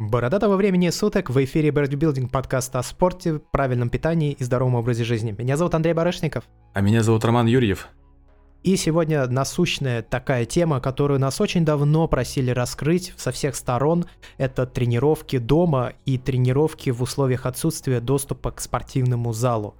Бородатого времени суток в эфире Birdbuilding подкаст о спорте, правильном питании и здоровом образе жизни. Меня зовут Андрей Барышников. А меня зовут Роман Юрьев. И сегодня насущная такая тема, которую нас очень давно просили раскрыть со всех сторон. Это тренировки дома и тренировки в условиях отсутствия доступа к спортивному залу.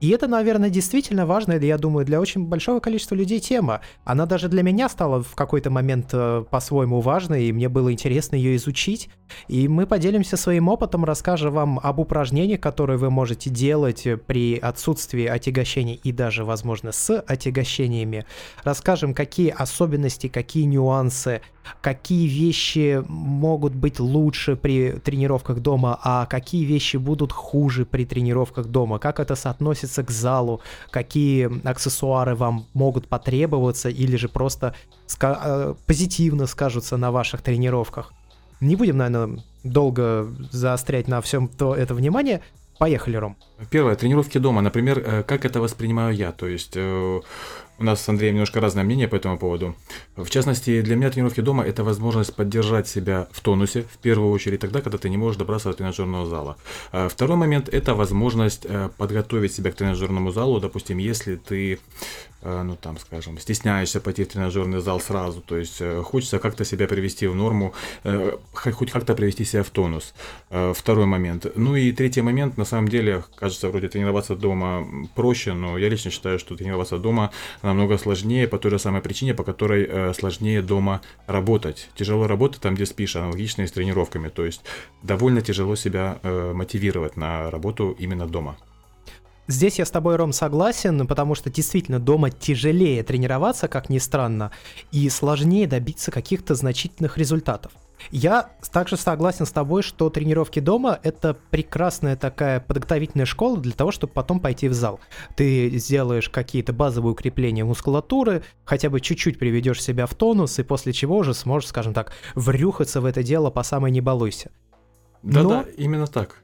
И это, наверное, действительно важная, я думаю, для очень большого количества людей тема. Она даже для меня стала в какой-то момент э, по-своему важной, и мне было интересно ее изучить. И мы поделимся своим опытом, расскажем вам об упражнениях, которые вы можете делать при отсутствии отягощений и даже, возможно, с отягощениями. Расскажем, какие особенности, какие нюансы, какие вещи могут быть лучше при тренировках дома, а какие вещи будут хуже при тренировках дома, как это соотносится относится к залу, какие аксессуары вам могут потребоваться или же просто ска- э, позитивно скажутся на ваших тренировках. Не будем, наверное, долго заострять на всем то это внимание. Поехали, Ром. Первое, тренировки дома. Например, э, как это воспринимаю я. То есть э, у нас с Андреем немножко разное мнение по этому поводу. В частности, для меня тренировки дома – это возможность поддержать себя в тонусе, в первую очередь тогда, когда ты не можешь добраться до тренажерного зала. А второй момент – это возможность э, подготовить себя к тренажерному залу. Допустим, если ты ну там, скажем, стесняешься пойти в тренажерный зал сразу, то есть э, хочется как-то себя привести в норму, э, хоть как-то привести себя в тонус. Второй момент. Ну и третий момент, на самом деле, кажется, вроде тренироваться дома проще, но я лично считаю, что тренироваться дома намного сложнее по той же самой причине, по которой сложнее дома работать. Тяжело работать там, где спишь, аналогично и с тренировками, то есть довольно тяжело себя мотивировать на работу именно дома. Здесь я с тобой, Ром, согласен, потому что действительно дома тяжелее тренироваться, как ни странно, и сложнее добиться каких-то значительных результатов. Я также согласен с тобой, что тренировки дома — это прекрасная такая подготовительная школа для того, чтобы потом пойти в зал. Ты сделаешь какие-то базовые укрепления мускулатуры, хотя бы чуть-чуть приведешь себя в тонус, и после чего уже сможешь, скажем так, врюхаться в это дело по самой не балуйся. Да-да, именно так.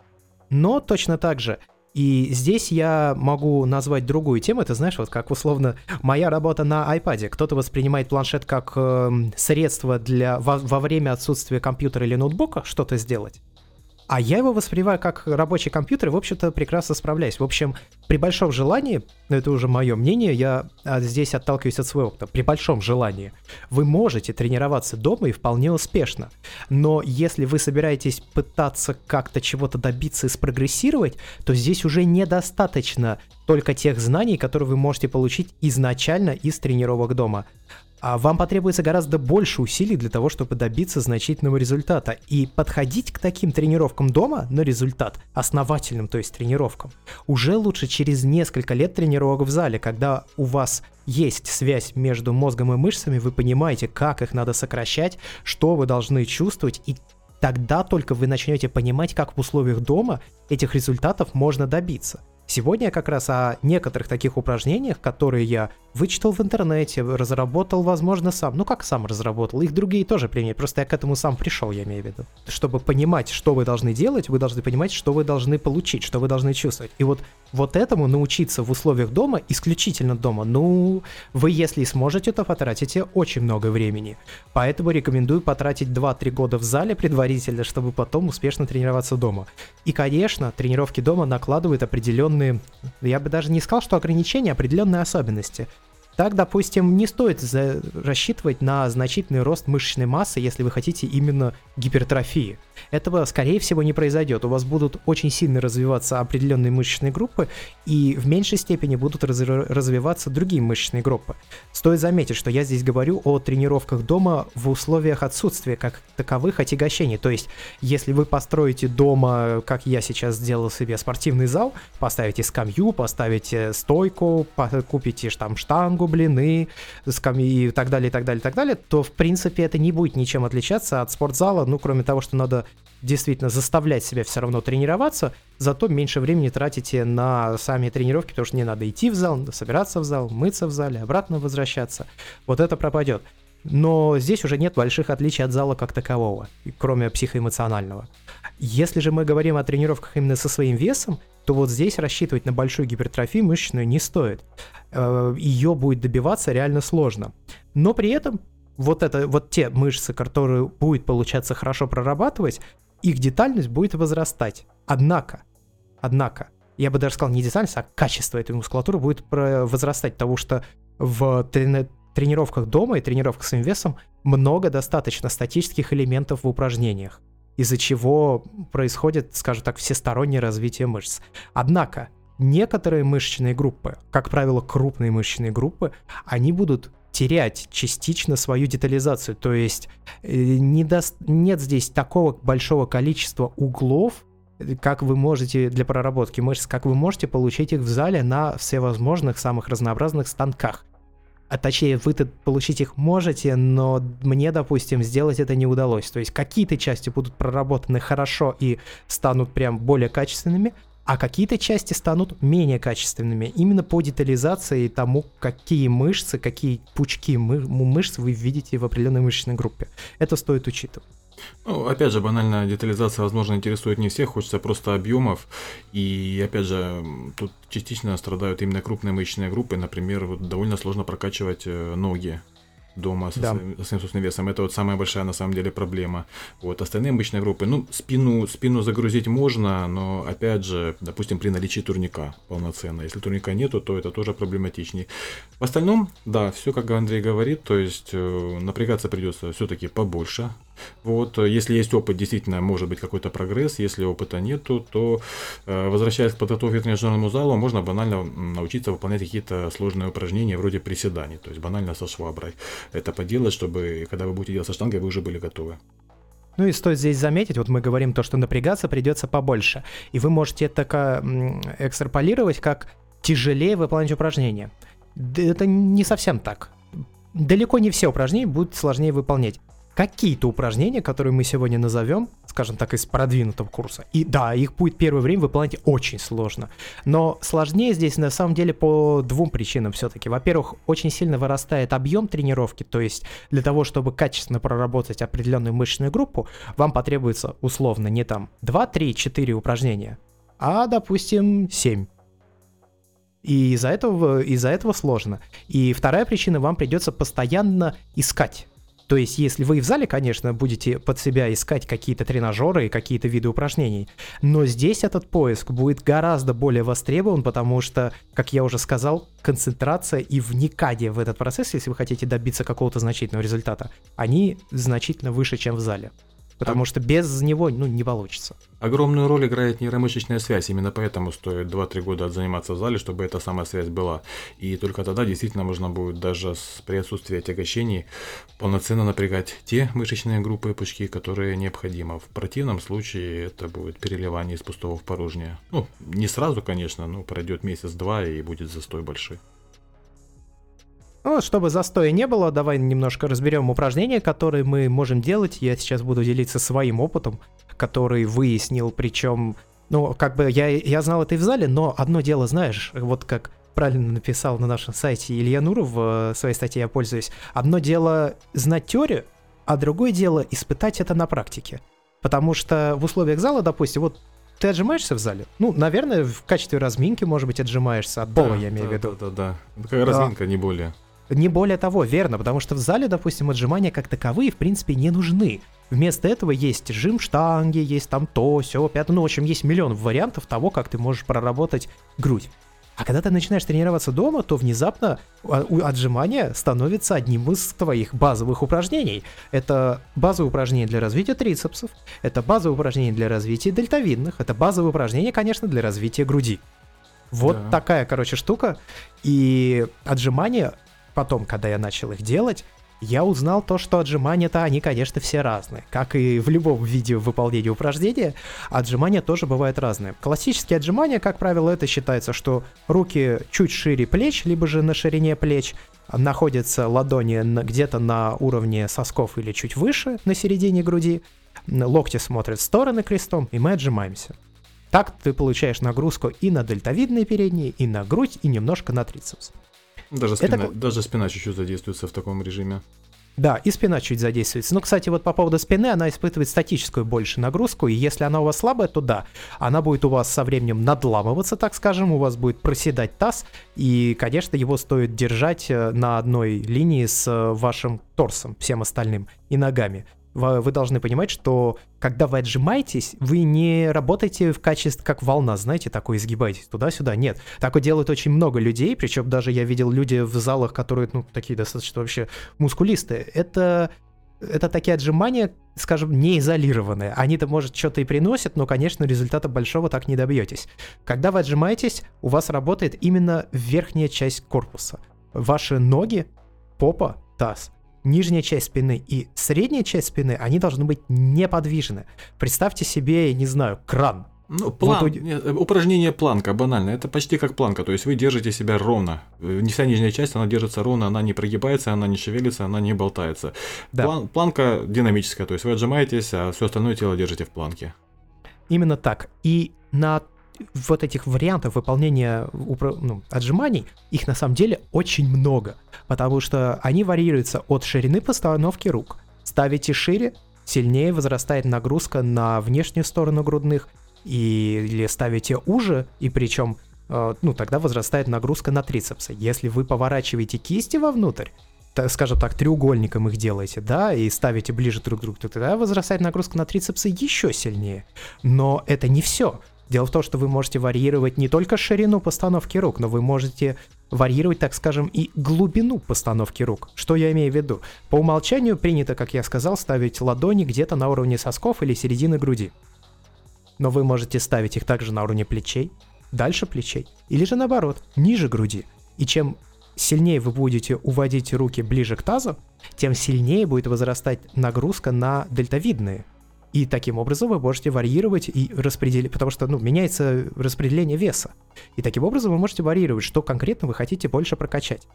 Но точно так же и здесь я могу назвать другую тему. Это знаешь, вот как условно моя работа на iPad. Кто-то воспринимает планшет как э, средство для во, во время отсутствия компьютера или ноутбука что-то сделать. А я его воспринимаю как рабочий компьютер и, в общем-то, прекрасно справляюсь. В общем, при большом желании, это уже мое мнение, я а, здесь отталкиваюсь от своего опыта, при большом желании вы можете тренироваться дома и вполне успешно. Но если вы собираетесь пытаться как-то чего-то добиться и спрогрессировать, то здесь уже недостаточно только тех знаний, которые вы можете получить изначально из тренировок дома а вам потребуется гораздо больше усилий для того, чтобы добиться значительного результата. И подходить к таким тренировкам дома на результат, основательным, то есть тренировкам, уже лучше через несколько лет тренировок в зале, когда у вас есть связь между мозгом и мышцами, вы понимаете, как их надо сокращать, что вы должны чувствовать, и тогда только вы начнете понимать, как в условиях дома этих результатов можно добиться. Сегодня я как раз о некоторых таких упражнениях, которые я вычитал в интернете, разработал, возможно, сам. Ну как сам разработал, их другие тоже применяют, просто я к этому сам пришел, я имею в виду. Чтобы понимать, что вы должны делать, вы должны понимать, что вы должны получить, что вы должны чувствовать. И вот, вот этому научиться в условиях дома, исключительно дома, ну, вы если сможете, то потратите очень много времени. Поэтому рекомендую потратить 2-3 года в зале предварительно, чтобы потом успешно тренироваться дома. И, конечно, тренировки дома накладывают определенные, я бы даже не сказал, что ограничения, определенные особенности. Так, допустим, не стоит за... рассчитывать на значительный рост мышечной массы, если вы хотите именно гипертрофии. Этого, скорее всего, не произойдет. У вас будут очень сильно развиваться определенные мышечные группы, и в меньшей степени будут раз... развиваться другие мышечные группы. Стоит заметить, что я здесь говорю о тренировках дома в условиях отсутствия как таковых отягощений. То есть, если вы построите дома, как я сейчас сделал себе, спортивный зал, поставите скамью, поставите стойку, купите там штангу, блины, скамьи и так далее, и так далее, и так далее, то, в принципе, это не будет ничем отличаться от спортзала, ну, кроме того, что надо действительно заставлять себя все равно тренироваться, зато меньше времени тратите на сами тренировки, потому что не надо идти в зал, собираться в зал, мыться в зале, обратно возвращаться. Вот это пропадет. Но здесь уже нет больших отличий от зала как такового, кроме психоэмоционального. Если же мы говорим о тренировках именно со своим весом, то вот здесь рассчитывать на большую гипертрофию мышечную не стоит. Э, Ее будет добиваться реально сложно. Но при этом вот, это, вот те мышцы, которые будет получаться хорошо прорабатывать, их детальность будет возрастать. Однако, однако, я бы даже сказал не детальность, а качество этой мускулатуры будет возрастать, потому что в тренировках дома и тренировках с весом много достаточно статических элементов в упражнениях, из-за чего происходит, скажем так, всестороннее развитие мышц. Однако, некоторые мышечные группы, как правило, крупные мышечные группы, они будут терять частично свою детализацию. То есть э, не даст, нет здесь такого большого количества углов, как вы можете для проработки мышц, как вы можете получить их в зале на всевозможных самых разнообразных станках. А точнее, вы-то получить их можете, но мне, допустим, сделать это не удалось. То есть какие-то части будут проработаны хорошо и станут прям более качественными, а какие-то части станут менее качественными именно по детализации тому, какие мышцы, какие пучки мы- мышц вы видите в определенной мышечной группе. Это стоит учитывать. Ну, опять же, банальная детализация, возможно, интересует не всех, хочется просто объемов. И, опять же, тут частично страдают именно крупные мышечные группы. Например, вот довольно сложно прокачивать э, ноги дома со, да. своим, со своим собственным весом. Это вот самая большая на самом деле проблема. Вот остальные мышечные группы, ну, спину, спину загрузить можно, но опять же, допустим, при наличии турника полноценно. Если турника нету, то это тоже проблематичнее. В остальном, да, все как Андрей говорит, то есть э, напрягаться придется все-таки побольше, вот, э, если есть опыт, действительно может быть какой-то прогресс, если опыта нету, то э, возвращаясь к подготовке к тренажерному залу, можно банально научиться выполнять какие-то сложные упражнения вроде приседаний, то есть банально со шваброй это поделать, чтобы когда вы будете делать со штангой, вы уже были готовы. Ну и стоит здесь заметить, вот мы говорим то, что напрягаться придется побольше, и вы можете это экстраполировать как тяжелее выполнять упражнения. Это не совсем так. Далеко не все упражнения будут сложнее выполнять какие-то упражнения, которые мы сегодня назовем, скажем так, из продвинутого курса. И да, их будет первое время выполнять очень сложно. Но сложнее здесь на самом деле по двум причинам все-таки. Во-первых, очень сильно вырастает объем тренировки, то есть для того, чтобы качественно проработать определенную мышечную группу, вам потребуется условно не там 2, 3, 4 упражнения, а, допустим, 7. И из-за этого, из-за этого сложно. И вторая причина, вам придется постоянно искать то есть, если вы в зале, конечно, будете под себя искать какие-то тренажеры и какие-то виды упражнений, но здесь этот поиск будет гораздо более востребован, потому что, как я уже сказал, концентрация и вникание в этот процесс, если вы хотите добиться какого-то значительного результата, они значительно выше, чем в зале. Потому а... что без него ну, не получится. Огромную роль играет нейромышечная связь, именно поэтому стоит 2-3 года заниматься в зале, чтобы эта самая связь была. И только тогда действительно можно будет даже при отсутствии отягощений полноценно напрягать те мышечные группы и пучки, которые необходимы. В противном случае это будет переливание из пустого в порожнее. Ну, не сразу, конечно, но пройдет месяц-два и будет застой большой. Ну, чтобы застоя не было, давай немножко разберем упражнения, которые мы можем делать. Я сейчас буду делиться своим опытом, который выяснил, причем, ну, как бы я, я знал это и в зале, но одно дело, знаешь, вот как правильно написал на нашем сайте Илья Нуров в своей статье «Я пользуюсь», одно дело знать теорию, а другое дело испытать это на практике. Потому что в условиях зала, допустим, вот ты отжимаешься в зале? Ну, наверное, в качестве разминки, может быть, отжимаешься от пола, да, я имею да, в виду. Да, да, да. Такая разминка, не более. Не более того, верно, потому что в зале, допустим, отжимания как таковые, в принципе, не нужны. Вместо этого есть жим штанги, есть там то, все, пятое. Ну, в общем, есть миллион вариантов того, как ты можешь проработать грудь. А когда ты начинаешь тренироваться дома, то внезапно а, отжимания становится одним из твоих базовых упражнений. Это базовые упражнения для развития трицепсов, это базовые упражнения для развития дельтовидных, это базовые упражнения, конечно, для развития груди. Вот да. такая, короче, штука. И отжимания потом, когда я начал их делать, я узнал то, что отжимания-то, они, конечно, все разные. Как и в любом видео выполнения упражнения, отжимания тоже бывают разные. Классические отжимания, как правило, это считается, что руки чуть шире плеч, либо же на ширине плеч, находятся ладони где-то на уровне сосков или чуть выше, на середине груди, локти смотрят в стороны крестом, и мы отжимаемся. Так ты получаешь нагрузку и на дельтовидные передние, и на грудь, и немножко на трицепс. Даже спина, это... даже спина чуть-чуть задействуется в таком режиме. Да, и спина чуть задействуется. Ну, кстати, вот по поводу спины, она испытывает статическую больше нагрузку, и если она у вас слабая, то да, она будет у вас со временем надламываться, так скажем, у вас будет проседать таз, и, конечно, его стоит держать э, на одной линии с э, вашим торсом, всем остальным, и ногами. Вы должны понимать, что когда вы отжимаетесь, вы не работаете в качестве как волна, знаете, такой изгибаетесь туда-сюда. Нет, такое делают очень много людей, причем даже я видел люди в залах, которые, ну, такие достаточно вообще мускулистые. Это это такие отжимания, скажем, не изолированные. Они-то, может, что-то и приносят, но, конечно, результата большого так не добьетесь. Когда вы отжимаетесь, у вас работает именно верхняя часть корпуса. Ваши ноги, попа, таз нижняя часть спины и средняя часть спины, они должны быть неподвижны. Представьте себе, не знаю, кран. Ну, план, вот... нет, э, упражнение планка, банально, это почти как планка, то есть вы держите себя ровно. Э, не вся нижняя часть, она держится ровно, она не прогибается, она не шевелится, она не болтается. Да. План, планка динамическая, то есть вы отжимаетесь, а все остальное тело держите в планке. Именно так. И на вот этих вариантов выполнения ну, отжиманий, их на самом деле очень много, потому что они варьируются от ширины постановки рук. Ставите шире, сильнее возрастает нагрузка на внешнюю сторону грудных, и, или ставите уже, и причем, э, ну, тогда возрастает нагрузка на трицепсы. Если вы поворачиваете кисти вовнутрь, так, скажем так, треугольником их делаете, да, и ставите ближе друг к другу, то тогда возрастает нагрузка на трицепсы еще сильнее. Но это не все. Дело в том, что вы можете варьировать не только ширину постановки рук, но вы можете варьировать, так скажем, и глубину постановки рук. Что я имею в виду? По умолчанию принято, как я сказал, ставить ладони где-то на уровне сосков или середины груди. Но вы можете ставить их также на уровне плечей, дальше плечей, или же наоборот, ниже груди. И чем сильнее вы будете уводить руки ближе к тазу, тем сильнее будет возрастать нагрузка на дельтовидные и таким образом вы можете варьировать и распределить, потому что, ну, меняется распределение веса. И таким образом вы можете варьировать, что конкретно вы хотите больше прокачать.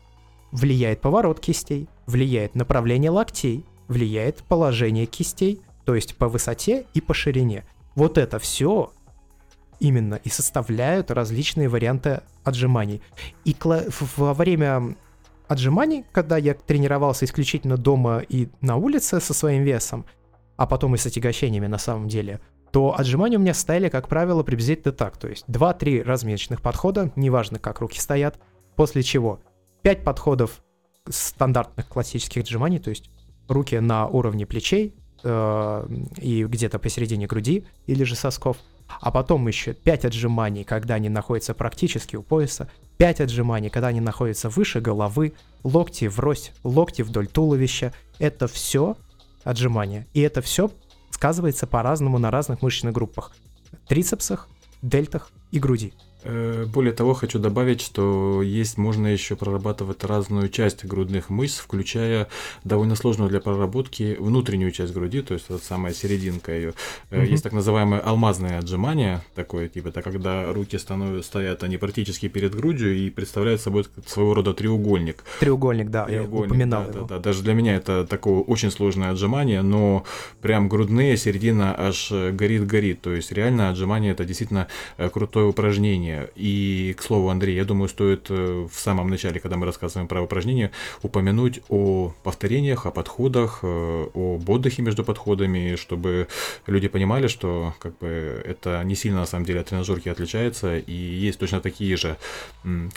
Влияет поворот кистей, влияет направление локтей, влияет положение кистей, то есть по высоте и по ширине. Вот это все именно и составляют различные варианты отжиманий. И во время отжиманий, когда я тренировался исключительно дома и на улице со своим весом, а потом и с отягощениями на самом деле, то отжимания у меня стояли, как правило, приблизительно так. То есть 2-3 разминочных подхода, неважно, как руки стоят, после чего 5 подходов стандартных классических отжиманий, то есть руки на уровне плечей э, и где-то посередине груди или же сосков, а потом еще 5 отжиманий, когда они находятся практически у пояса, 5 отжиманий, когда они находятся выше головы, локти врозь, локти вдоль туловища. Это все отжимания. И это все сказывается по-разному на разных мышечных группах. Трицепсах, дельтах и груди. Э, более того, хочу добавить, что есть можно еще прорабатывать разную часть грудных мышц, включая довольно сложную для проработки внутреннюю часть груди, то есть вот самая серединка ее. Угу. Есть так называемое алмазное отжимание, такое типа, это когда руки становятся, стоят они практически перед грудью и представляют собой своего рода треугольник. Треугольник, да, треугольник, я упоминал да, его. Да, да, даже для меня это такое очень сложное отжимание, но прям грудные, середина аж горит-горит, то есть реально отжимание это действительно э, крутое упражнение упражнения. И, к слову, Андрей, я думаю, стоит э, в самом начале, когда мы рассказываем про упражнения, упомянуть о повторениях, о подходах, э, об отдыхе между подходами, чтобы люди понимали, что как бы это не сильно на самом деле от тренажерки отличается, и есть точно такие же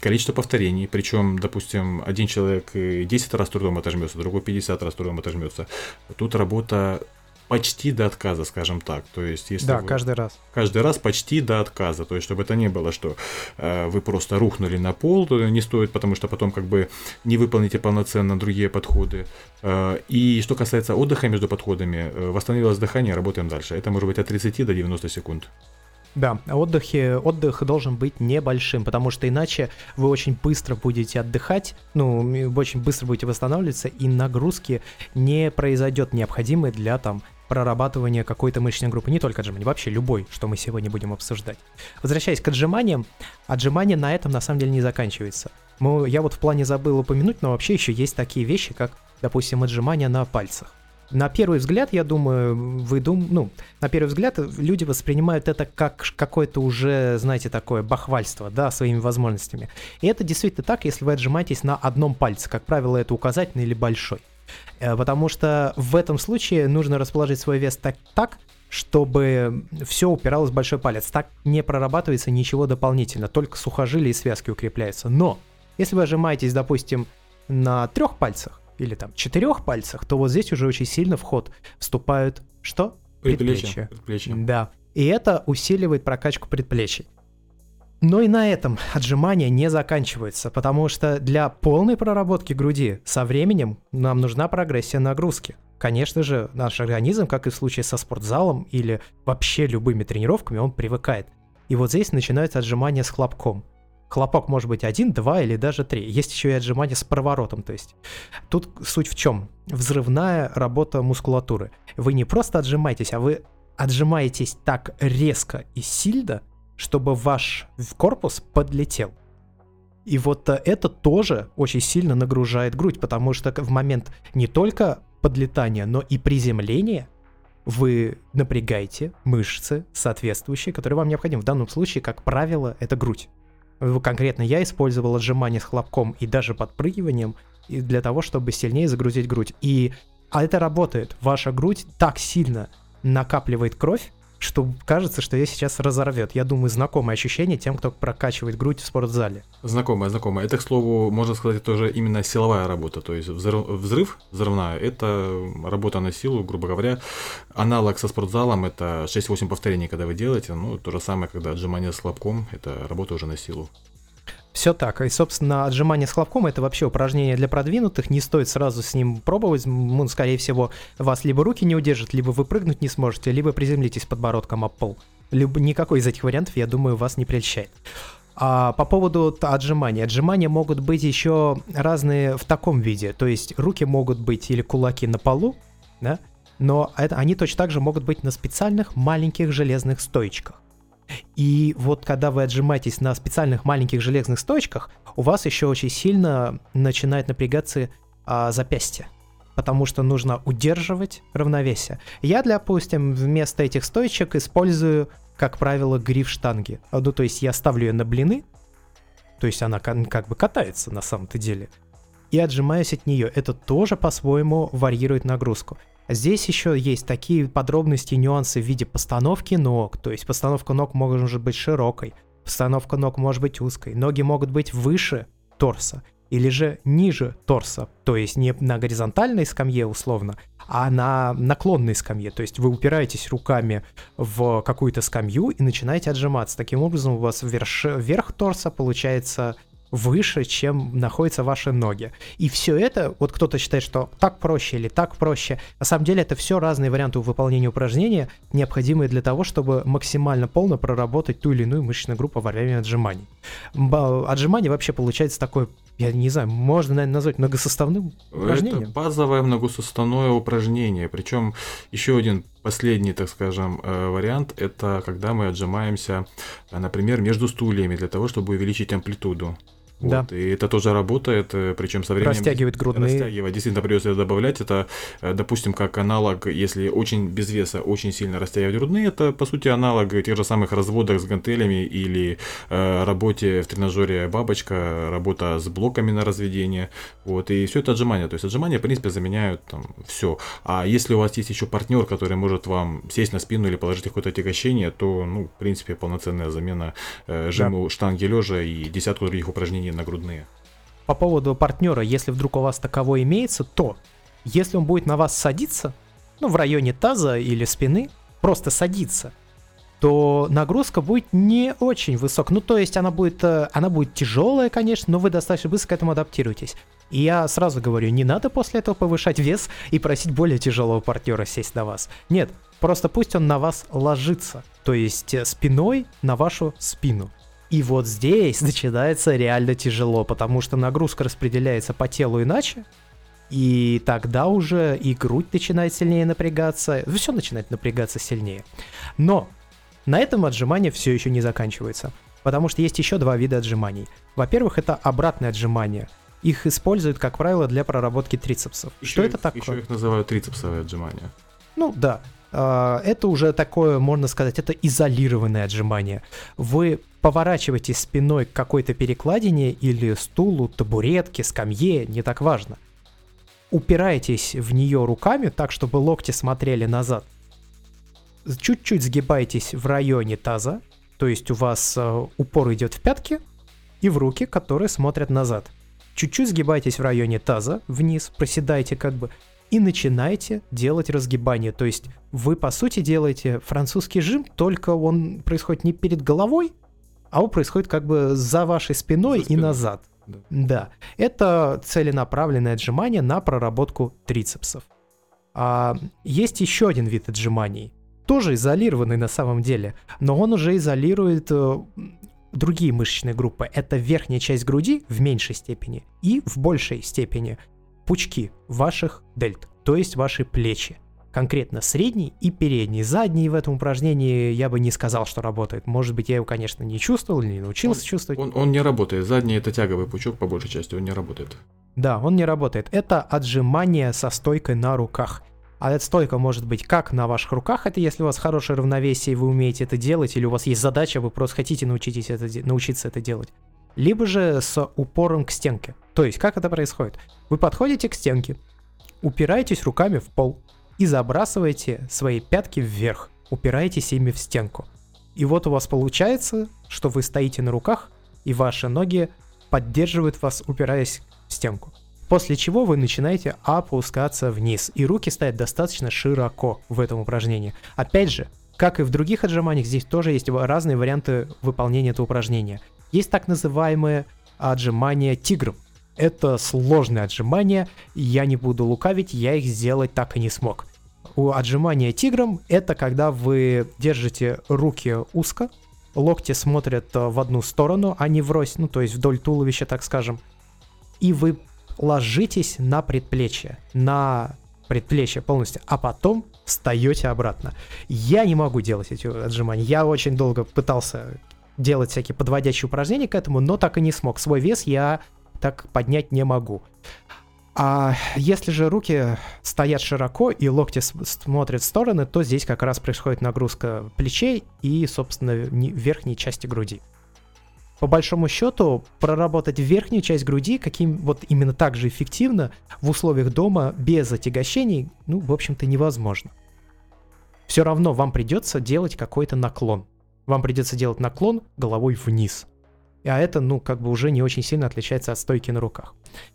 количество повторений, причем, допустим, один человек 10 раз трудом отожмется, другой 50 раз трудом отожмется. Тут работа почти до отказа, скажем так. То есть, если да, вы... каждый раз. Каждый раз почти до отказа. То есть, чтобы это не было, что э, вы просто рухнули на пол, то не стоит, потому что потом как бы не выполните полноценно другие подходы. Э, и что касается отдыха между подходами, э, восстановилось дыхание, работаем дальше. Это может быть от 30 до 90 секунд. Да, отдыхе, отдых должен быть небольшим, потому что иначе вы очень быстро будете отдыхать, ну, очень быстро будете восстанавливаться, и нагрузки не произойдет необходимой для там прорабатывания какой-то мышечной группы, не только отжимания, вообще любой, что мы сегодня будем обсуждать. Возвращаясь к отжиманиям, отжимания на этом на самом деле не заканчивается. Мы, я вот в плане забыл упомянуть, но вообще еще есть такие вещи, как, допустим, отжимания на пальцах. На первый взгляд, я думаю, вы дум... ну, на первый взгляд люди воспринимают это как какое-то уже, знаете, такое бахвальство, да, своими возможностями. И это действительно так, если вы отжимаетесь на одном пальце. Как правило, это указательный или большой. Э, потому что в этом случае нужно расположить свой вес так, так чтобы все упиралось в большой палец. Так не прорабатывается ничего дополнительно, только сухожилия и связки укрепляются. Но если вы отжимаетесь, допустим, на трех пальцах, или там четырех пальцах, то вот здесь уже очень сильно в ход вступают что? Предплечья. Предплечья. Да. И это усиливает прокачку предплечий. Но и на этом отжимания не заканчиваются, потому что для полной проработки груди со временем нам нужна прогрессия нагрузки. Конечно же, наш организм, как и в случае со спортзалом или вообще любыми тренировками, он привыкает. И вот здесь начинаются отжимания с хлопком. Хлопок может быть один, два или даже три. Есть еще и отжимания с проворотом, то есть. Тут суть в чем? Взрывная работа мускулатуры. Вы не просто отжимаетесь, а вы отжимаетесь так резко и сильно, чтобы ваш корпус подлетел. И вот э, это тоже очень сильно нагружает грудь, потому что в момент не только подлетания, но и приземления вы напрягаете мышцы соответствующие, которые вам необходимы. В данном случае, как правило, это грудь. Конкретно я использовал отжимание с хлопком и даже подпрыгиванием для того, чтобы сильнее загрузить грудь. И а это работает. Ваша грудь так сильно накапливает кровь, что кажется, что ее сейчас разорвет. Я думаю, знакомое ощущение тем, кто прокачивает грудь в спортзале. Знакомое, знакомое. Это, к слову, можно сказать, тоже именно силовая работа. То есть взрыв, взрыв взрывная – это работа на силу, грубо говоря. Аналог со спортзалом – это 6-8 повторений, когда вы делаете. Ну, то же самое, когда отжимание с лобком – это работа уже на силу. Все так. И, собственно, отжимание с хлопком это вообще упражнение для продвинутых. Не стоит сразу с ним пробовать. Он, скорее всего, вас либо руки не удержит, либо вы прыгнуть не сможете, либо приземлитесь подбородком об пол. Либо никакой из этих вариантов, я думаю, вас не прельщает. А по поводу отжимания. Отжимания могут быть еще разные в таком виде. То есть руки могут быть или кулаки на полу, да, но это, они точно так же могут быть на специальных маленьких железных стоечках. И вот когда вы отжимаетесь на специальных маленьких железных стоечках, у вас еще очень сильно начинает напрягаться а, запястье потому что нужно удерживать равновесие. Я, допустим, вместо этих стоечек использую, как правило, гриф штанги. Ну, то есть я ставлю ее на блины, то есть она как бы катается на самом-то деле, и отжимаюсь от нее. Это тоже по-своему варьирует нагрузку. Здесь еще есть такие подробности и нюансы в виде постановки ног, то есть постановка ног может быть широкой, постановка ног может быть узкой, ноги могут быть выше торса или же ниже торса, то есть не на горизонтальной скамье условно, а на наклонной скамье, то есть вы упираетесь руками в какую-то скамью и начинаете отжиматься. Таким образом у вас верш... верх торса получается выше, чем находятся ваши ноги. И все это, вот кто-то считает, что так проще или так проще. На самом деле это все разные варианты выполнения упражнения, необходимые для того, чтобы максимально полно проработать ту или иную мышечную группу во время отжиманий. Отжимание вообще получается такое я не знаю, можно, наверное, назвать многосоставным упражнением. Это базовое многосоставное упражнение. Причем еще один последний, так скажем, э, вариант – это когда мы отжимаемся, например, между стульями для того, чтобы увеличить амплитуду. Да. Вот, и это тоже работает, э, причем со временем... Растягивает грудные. Растягивает, действительно придется добавлять. Это, э, допустим, как аналог, если очень без веса очень сильно растягивать грудные, это, по сути, аналог тех же самых разводов с гантелями или э, работе в тренажере бабочка, работа с блоками на разведение. Вот, и все это отжимания. То есть отжимания, в принципе, заменяют там все. А если у вас есть еще партнер, который может вам сесть на спину или положить какое-то отягощение, то, ну, в принципе, полноценная замена э, жиму да. штанги лежа и десятку других упражнений упражнения на грудные. По поводу партнера, если вдруг у вас таковой имеется, то если он будет на вас садиться, ну, в районе таза или спины, просто садиться, то нагрузка будет не очень высокая. Ну, то есть она будет, э, она будет тяжелая, конечно, но вы достаточно быстро к этому адаптируетесь. И я сразу говорю, не надо после этого повышать вес и просить более тяжелого партнера сесть на вас. Нет, просто пусть он на вас ложится, то есть э, спиной на вашу спину. И вот здесь начинается реально тяжело, потому что нагрузка распределяется по телу иначе, и тогда уже и грудь начинает сильнее напрягаться, все начинает напрягаться сильнее. Но на этом отжимание все еще не заканчивается, потому что есть еще два вида отжиманий. Во-первых, это обратное отжимание. Их используют, как правило, для проработки трицепсов. Еще Что их, это такое? Еще их называют трицепсовые отжимания. Ну да, это уже такое, можно сказать, это изолированное отжимание. Вы поворачиваетесь спиной к какой-то перекладине или стулу, табуретке, скамье, не так важно. Упираетесь в нее руками так, чтобы локти смотрели назад. Чуть-чуть сгибаетесь в районе таза, то есть у вас э, упор идет в пятки и в руки, которые смотрят назад. чуть-чуть сгибайтесь в районе таза вниз, проседайте как бы, и начинаете делать разгибание. То есть вы, по сути, делаете французский жим, только он происходит не перед головой, а он происходит как бы за вашей спиной, за спиной. и назад. Да. да, это целенаправленное отжимание на проработку трицепсов. А есть еще один вид отжиманий, тоже изолированный на самом деле, но он уже изолирует э, другие мышечные группы. Это верхняя часть груди в меньшей степени и в большей степени пучки ваших дельт, то есть ваши плечи. Конкретно средний и передний. Задний в этом упражнении я бы не сказал, что работает. Может быть, я его, конечно, не чувствовал, не научился он, чувствовать. Он, он не работает. Задний это тяговый пучок по большей части, он не работает. Да, он не работает. Это отжимание со стойкой на руках. А эта стойка может быть как на ваших руках, это если у вас хорошее равновесие, и вы умеете это делать, или у вас есть задача, вы просто хотите научитесь это, научиться это делать. Либо же с упором к стенке. То есть, как это происходит? Вы подходите к стенке, упираетесь руками в пол и забрасываете свои пятки вверх, упираетесь ими в стенку. И вот у вас получается, что вы стоите на руках, и ваши ноги поддерживают вас, упираясь в стенку. После чего вы начинаете опускаться вниз, и руки стоят достаточно широко в этом упражнении. Опять же, как и в других отжиманиях, здесь тоже есть разные варианты выполнения этого упражнения. Есть так называемое отжимание тигром. Это сложное отжимание, я не буду лукавить, я их сделать так и не смог. У отжимания тигром это когда вы держите руки узко, локти смотрят в одну сторону, а не врозь, ну то есть вдоль туловища, так скажем, и вы ложитесь на предплечье, на предплечье полностью, а потом встаете обратно. Я не могу делать эти отжимания. Я очень долго пытался делать всякие подводящие упражнения к этому, но так и не смог. Свой вес я так поднять не могу. А если же руки стоят широко и локти смотрят в стороны, то здесь как раз происходит нагрузка плечей и, собственно, верхней части груди по большому счету, проработать верхнюю часть груди каким вот именно так же эффективно в условиях дома без отягощений, ну, в общем-то, невозможно. Все равно вам придется делать какой-то наклон. Вам придется делать наклон головой вниз. А это, ну, как бы уже не очень сильно отличается от стойки на руках.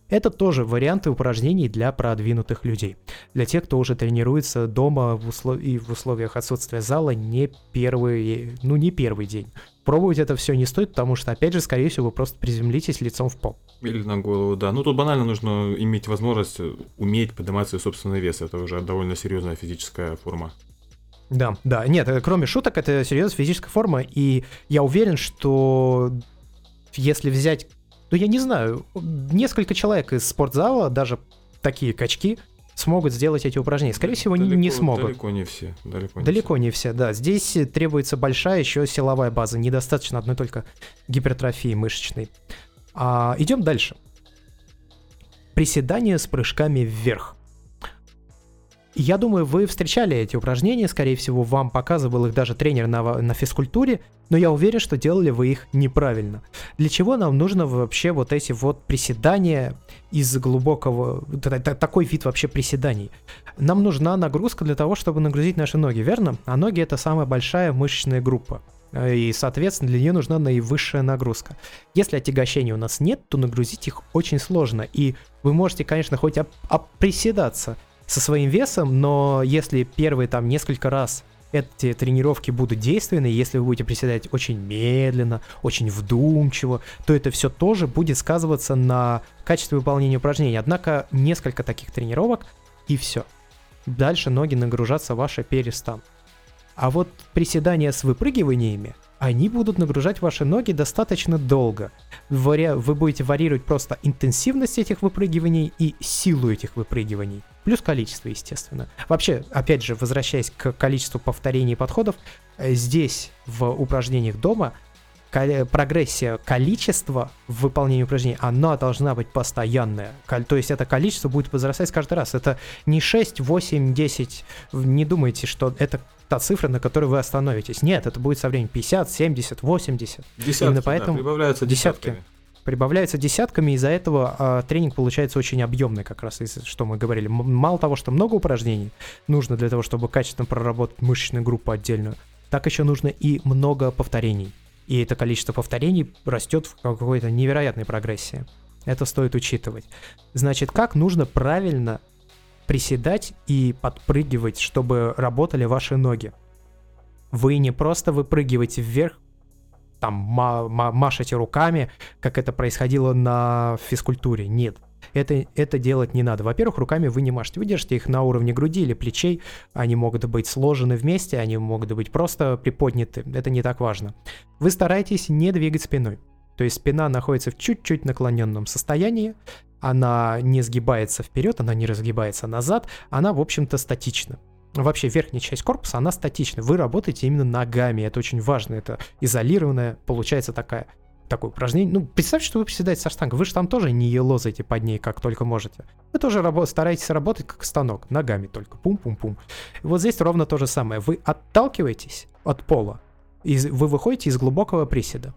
Это тоже варианты упражнений для продвинутых людей. Для тех, кто уже тренируется дома в услов... и в условиях отсутствия зала не первый, ну, не первый день пробовать это все не стоит, потому что, опять же, скорее всего, вы просто приземлитесь лицом в пол. Или на голову, да. Ну, тут банально нужно иметь возможность уметь поднимать свой собственный вес. Это уже довольно серьезная физическая форма. Да, да. Нет, э, кроме шуток, это серьезная физическая форма, и я уверен, что если взять, ну, я не знаю, несколько человек из спортзала, даже такие качки, смогут сделать эти упражнения. Скорее всего, далеко, не смогут. Далеко не все. Далеко не, далеко все. не все, да. Здесь требуется большая еще силовая база. Недостаточно одной только гипертрофии мышечной. А, идем дальше. Приседания с прыжками вверх. Я думаю, вы встречали эти упражнения, скорее всего, вам показывал их даже тренер на, на физкультуре, но я уверен, что делали вы их неправильно. Для чего нам нужно вообще вот эти вот приседания из глубокого... Такой вид вообще приседаний? Нам нужна нагрузка для того, чтобы нагрузить наши ноги, верно? А ноги это самая большая мышечная группа. И, соответственно, для нее нужна наивысшая нагрузка. Если отягощения у нас нет, то нагрузить их очень сложно. И вы можете, конечно, хоть оп- оприседаться, со своим весом, но если первые там несколько раз эти тренировки будут действенны, если вы будете приседать очень медленно, очень вдумчиво, то это все тоже будет сказываться на качестве выполнения упражнений. Однако несколько таких тренировок и все. Дальше ноги нагружаться ваши перестанут. А вот приседания с выпрыгиваниями, они будут нагружать ваши ноги достаточно долго. Вы будете варьировать просто интенсивность этих выпрыгиваний и силу этих выпрыгиваний. Плюс количество, естественно. Вообще, опять же, возвращаясь к количеству повторений и подходов, э, здесь в упражнениях дома прогрессия количества в выполнении упражнений, она должна быть постоянная. То есть это количество будет возрастать каждый раз. Это не 6, 8, 10. Не думайте, что это та цифра, на которой вы остановитесь. Нет, это будет со временем 50, 70, 80. Десятки, Именно поэтому да, прибавляются десятки. десятками прибавляется десятками, из-за этого э, тренинг получается очень объемный, как раз из что мы говорили. Мало того, что много упражнений нужно для того, чтобы качественно проработать мышечную группу отдельную, так еще нужно и много повторений. И это количество повторений растет в какой-то невероятной прогрессии. Это стоит учитывать. Значит, как нужно правильно приседать и подпрыгивать, чтобы работали ваши ноги? Вы не просто выпрыгиваете вверх, там ма- ма- машете руками, как это происходило на физкультуре. Нет. Это, это делать не надо. Во-первых, руками вы не машете. Вы держите их на уровне груди или плечей. Они могут быть сложены вместе, они могут быть просто приподняты. Это не так важно. Вы стараетесь не двигать спиной. То есть спина находится в чуть-чуть наклоненном состоянии, она не сгибается вперед, она не разгибается назад, она, в общем-то, статична. Вообще верхняя часть корпуса, она статична. Вы работаете именно ногами, это очень важно, это изолированная, получается такая такое упражнение. Ну, представьте, что вы приседаете со штангой. Вы же там тоже не елозаете под ней, как только можете. Вы тоже рабо- стараетесь работать как станок, ногами только. Пум-пум-пум. Вот здесь ровно то же самое. Вы отталкиваетесь от пола, и вы выходите из глубокого приседа.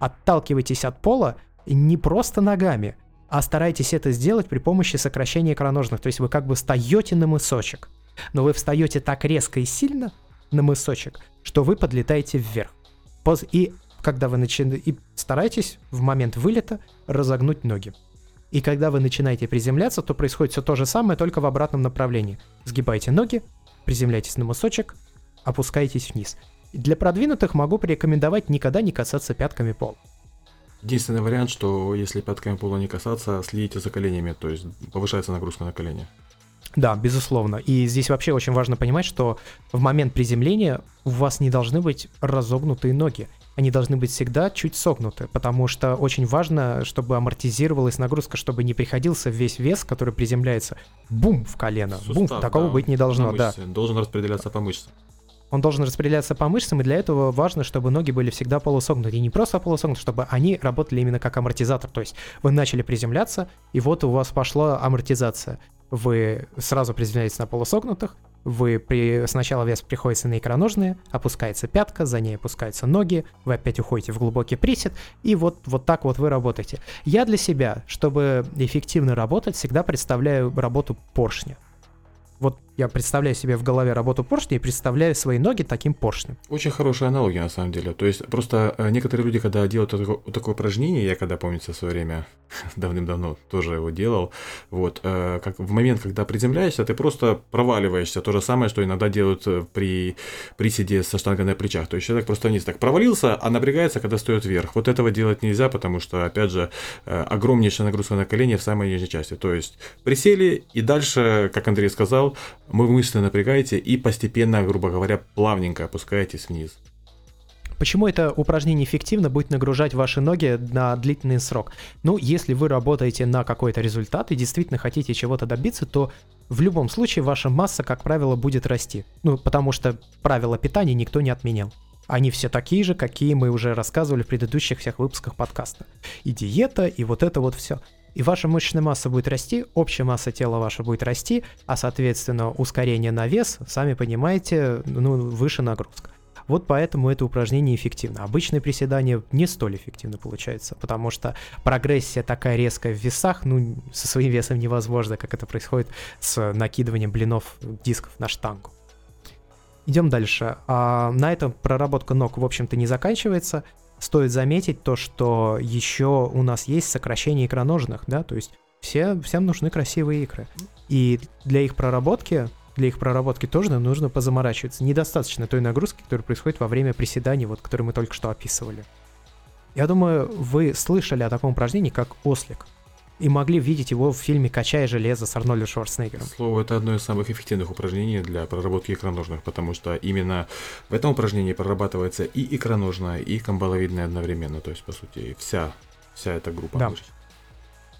Отталкиваетесь от пола не просто ногами, а стараетесь это сделать при помощи сокращения икроножных. То есть вы как бы встаете на мысочек. Но вы встаете так резко и сильно на мысочек, что вы подлетаете вверх. И когда вы начинаете... И старайтесь в момент вылета разогнуть ноги. И когда вы начинаете приземляться, то происходит все то же самое, только в обратном направлении. Сгибайте ноги, приземляйтесь на мысочек, опускаетесь вниз. Для продвинутых могу порекомендовать никогда не касаться пятками пола. Единственный вариант, что если пятками пола не касаться, следите за коленями, то есть повышается нагрузка на колени. Да, безусловно. И здесь вообще очень важно понимать, что в момент приземления у вас не должны быть разогнутые ноги они должны быть всегда чуть согнуты, потому что очень важно, чтобы амортизировалась нагрузка, чтобы не приходился весь вес, который приземляется, бум, в колено. Сустав, бум, такого да, быть не должно, да. Должен распределяться по мышцам. Он должен распределяться по мышцам, и для этого важно, чтобы ноги были всегда полусогнуты. И не просто полусогнуты, чтобы они работали именно как амортизатор. То есть вы начали приземляться, и вот у вас пошла амортизация. Вы сразу приземляетесь на полусогнутых, вы при... сначала вес приходится на икроножные, опускается пятка, за ней опускаются ноги, вы опять уходите в глубокий присед, и вот, вот так вот вы работаете. Я для себя, чтобы эффективно работать, всегда представляю работу поршня. Я представляю себе в голове работу поршня и представляю свои ноги таким поршнем. Очень хорошая аналогия на самом деле. То есть просто э, некоторые люди, когда делают такое, такое упражнение, я когда помнится в свое время давным-давно тоже его делал, вот, э, как в момент, когда приземляешься, ты просто проваливаешься. То же самое, что иногда делают э, при приседе со штангой на плечах. То есть человек просто вниз так провалился, а напрягается, когда стоит вверх. Вот этого делать нельзя, потому что, опять же, огромнейшая нагрузка на колени в самой нижней части. То есть присели и дальше, как Андрей сказал, вы мышцы напрягаете и постепенно, грубо говоря, плавненько опускаетесь вниз. Почему это упражнение эффективно будет нагружать ваши ноги на длительный срок? Ну, если вы работаете на какой-то результат и действительно хотите чего-то добиться, то в любом случае ваша масса, как правило, будет расти. Ну, потому что правила питания никто не отменял. Они все такие же, какие мы уже рассказывали в предыдущих всех выпусках подкаста. И диета, и вот это вот все и ваша мышечная масса будет расти, общая масса тела ваша будет расти, а соответственно ускорение на вес, сами понимаете, ну, выше нагрузка. Вот поэтому это упражнение эффективно. Обычное приседание не столь эффективно получается, потому что прогрессия такая резкая в весах, ну, со своим весом невозможно, как это происходит с накидыванием блинов дисков на штангу. Идем дальше. А, на этом проработка ног, в общем-то, не заканчивается стоит заметить то, что еще у нас есть сокращение икроножных, да, то есть все, всем нужны красивые икры. И для их проработки, для их проработки тоже нужно позаморачиваться. Недостаточно той нагрузки, которая происходит во время приседаний, вот, которые мы только что описывали. Я думаю, вы слышали о таком упражнении, как ослик и могли видеть его в фильме «Качая железо» с Арнольдом Шварценеггером. Слово это одно из самых эффективных упражнений для проработки икроножных, потому что именно в этом упражнении прорабатывается и икроножная, и камбаловидная одновременно, то есть, по сути, вся, вся эта группа да.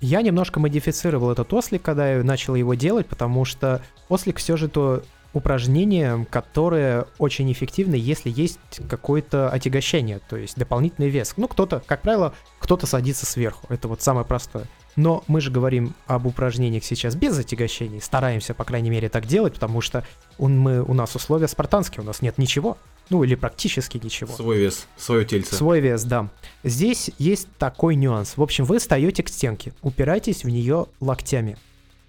Я немножко модифицировал этот ослик, когда я начал его делать, потому что ослик все же то упражнение, которое очень эффективно, если есть какое-то отягощение, то есть дополнительный вес. Ну, кто-то, как правило, кто-то садится сверху. Это вот самое простое. Но мы же говорим об упражнениях сейчас без отягощений. Стараемся, по крайней мере, так делать, потому что у, мы, у нас условия спартанские, у нас нет ничего. Ну, или практически ничего. Свой вес, свое тельце. Свой вес, да. Здесь есть такой нюанс. В общем, вы встаете к стенке, упираетесь в нее локтями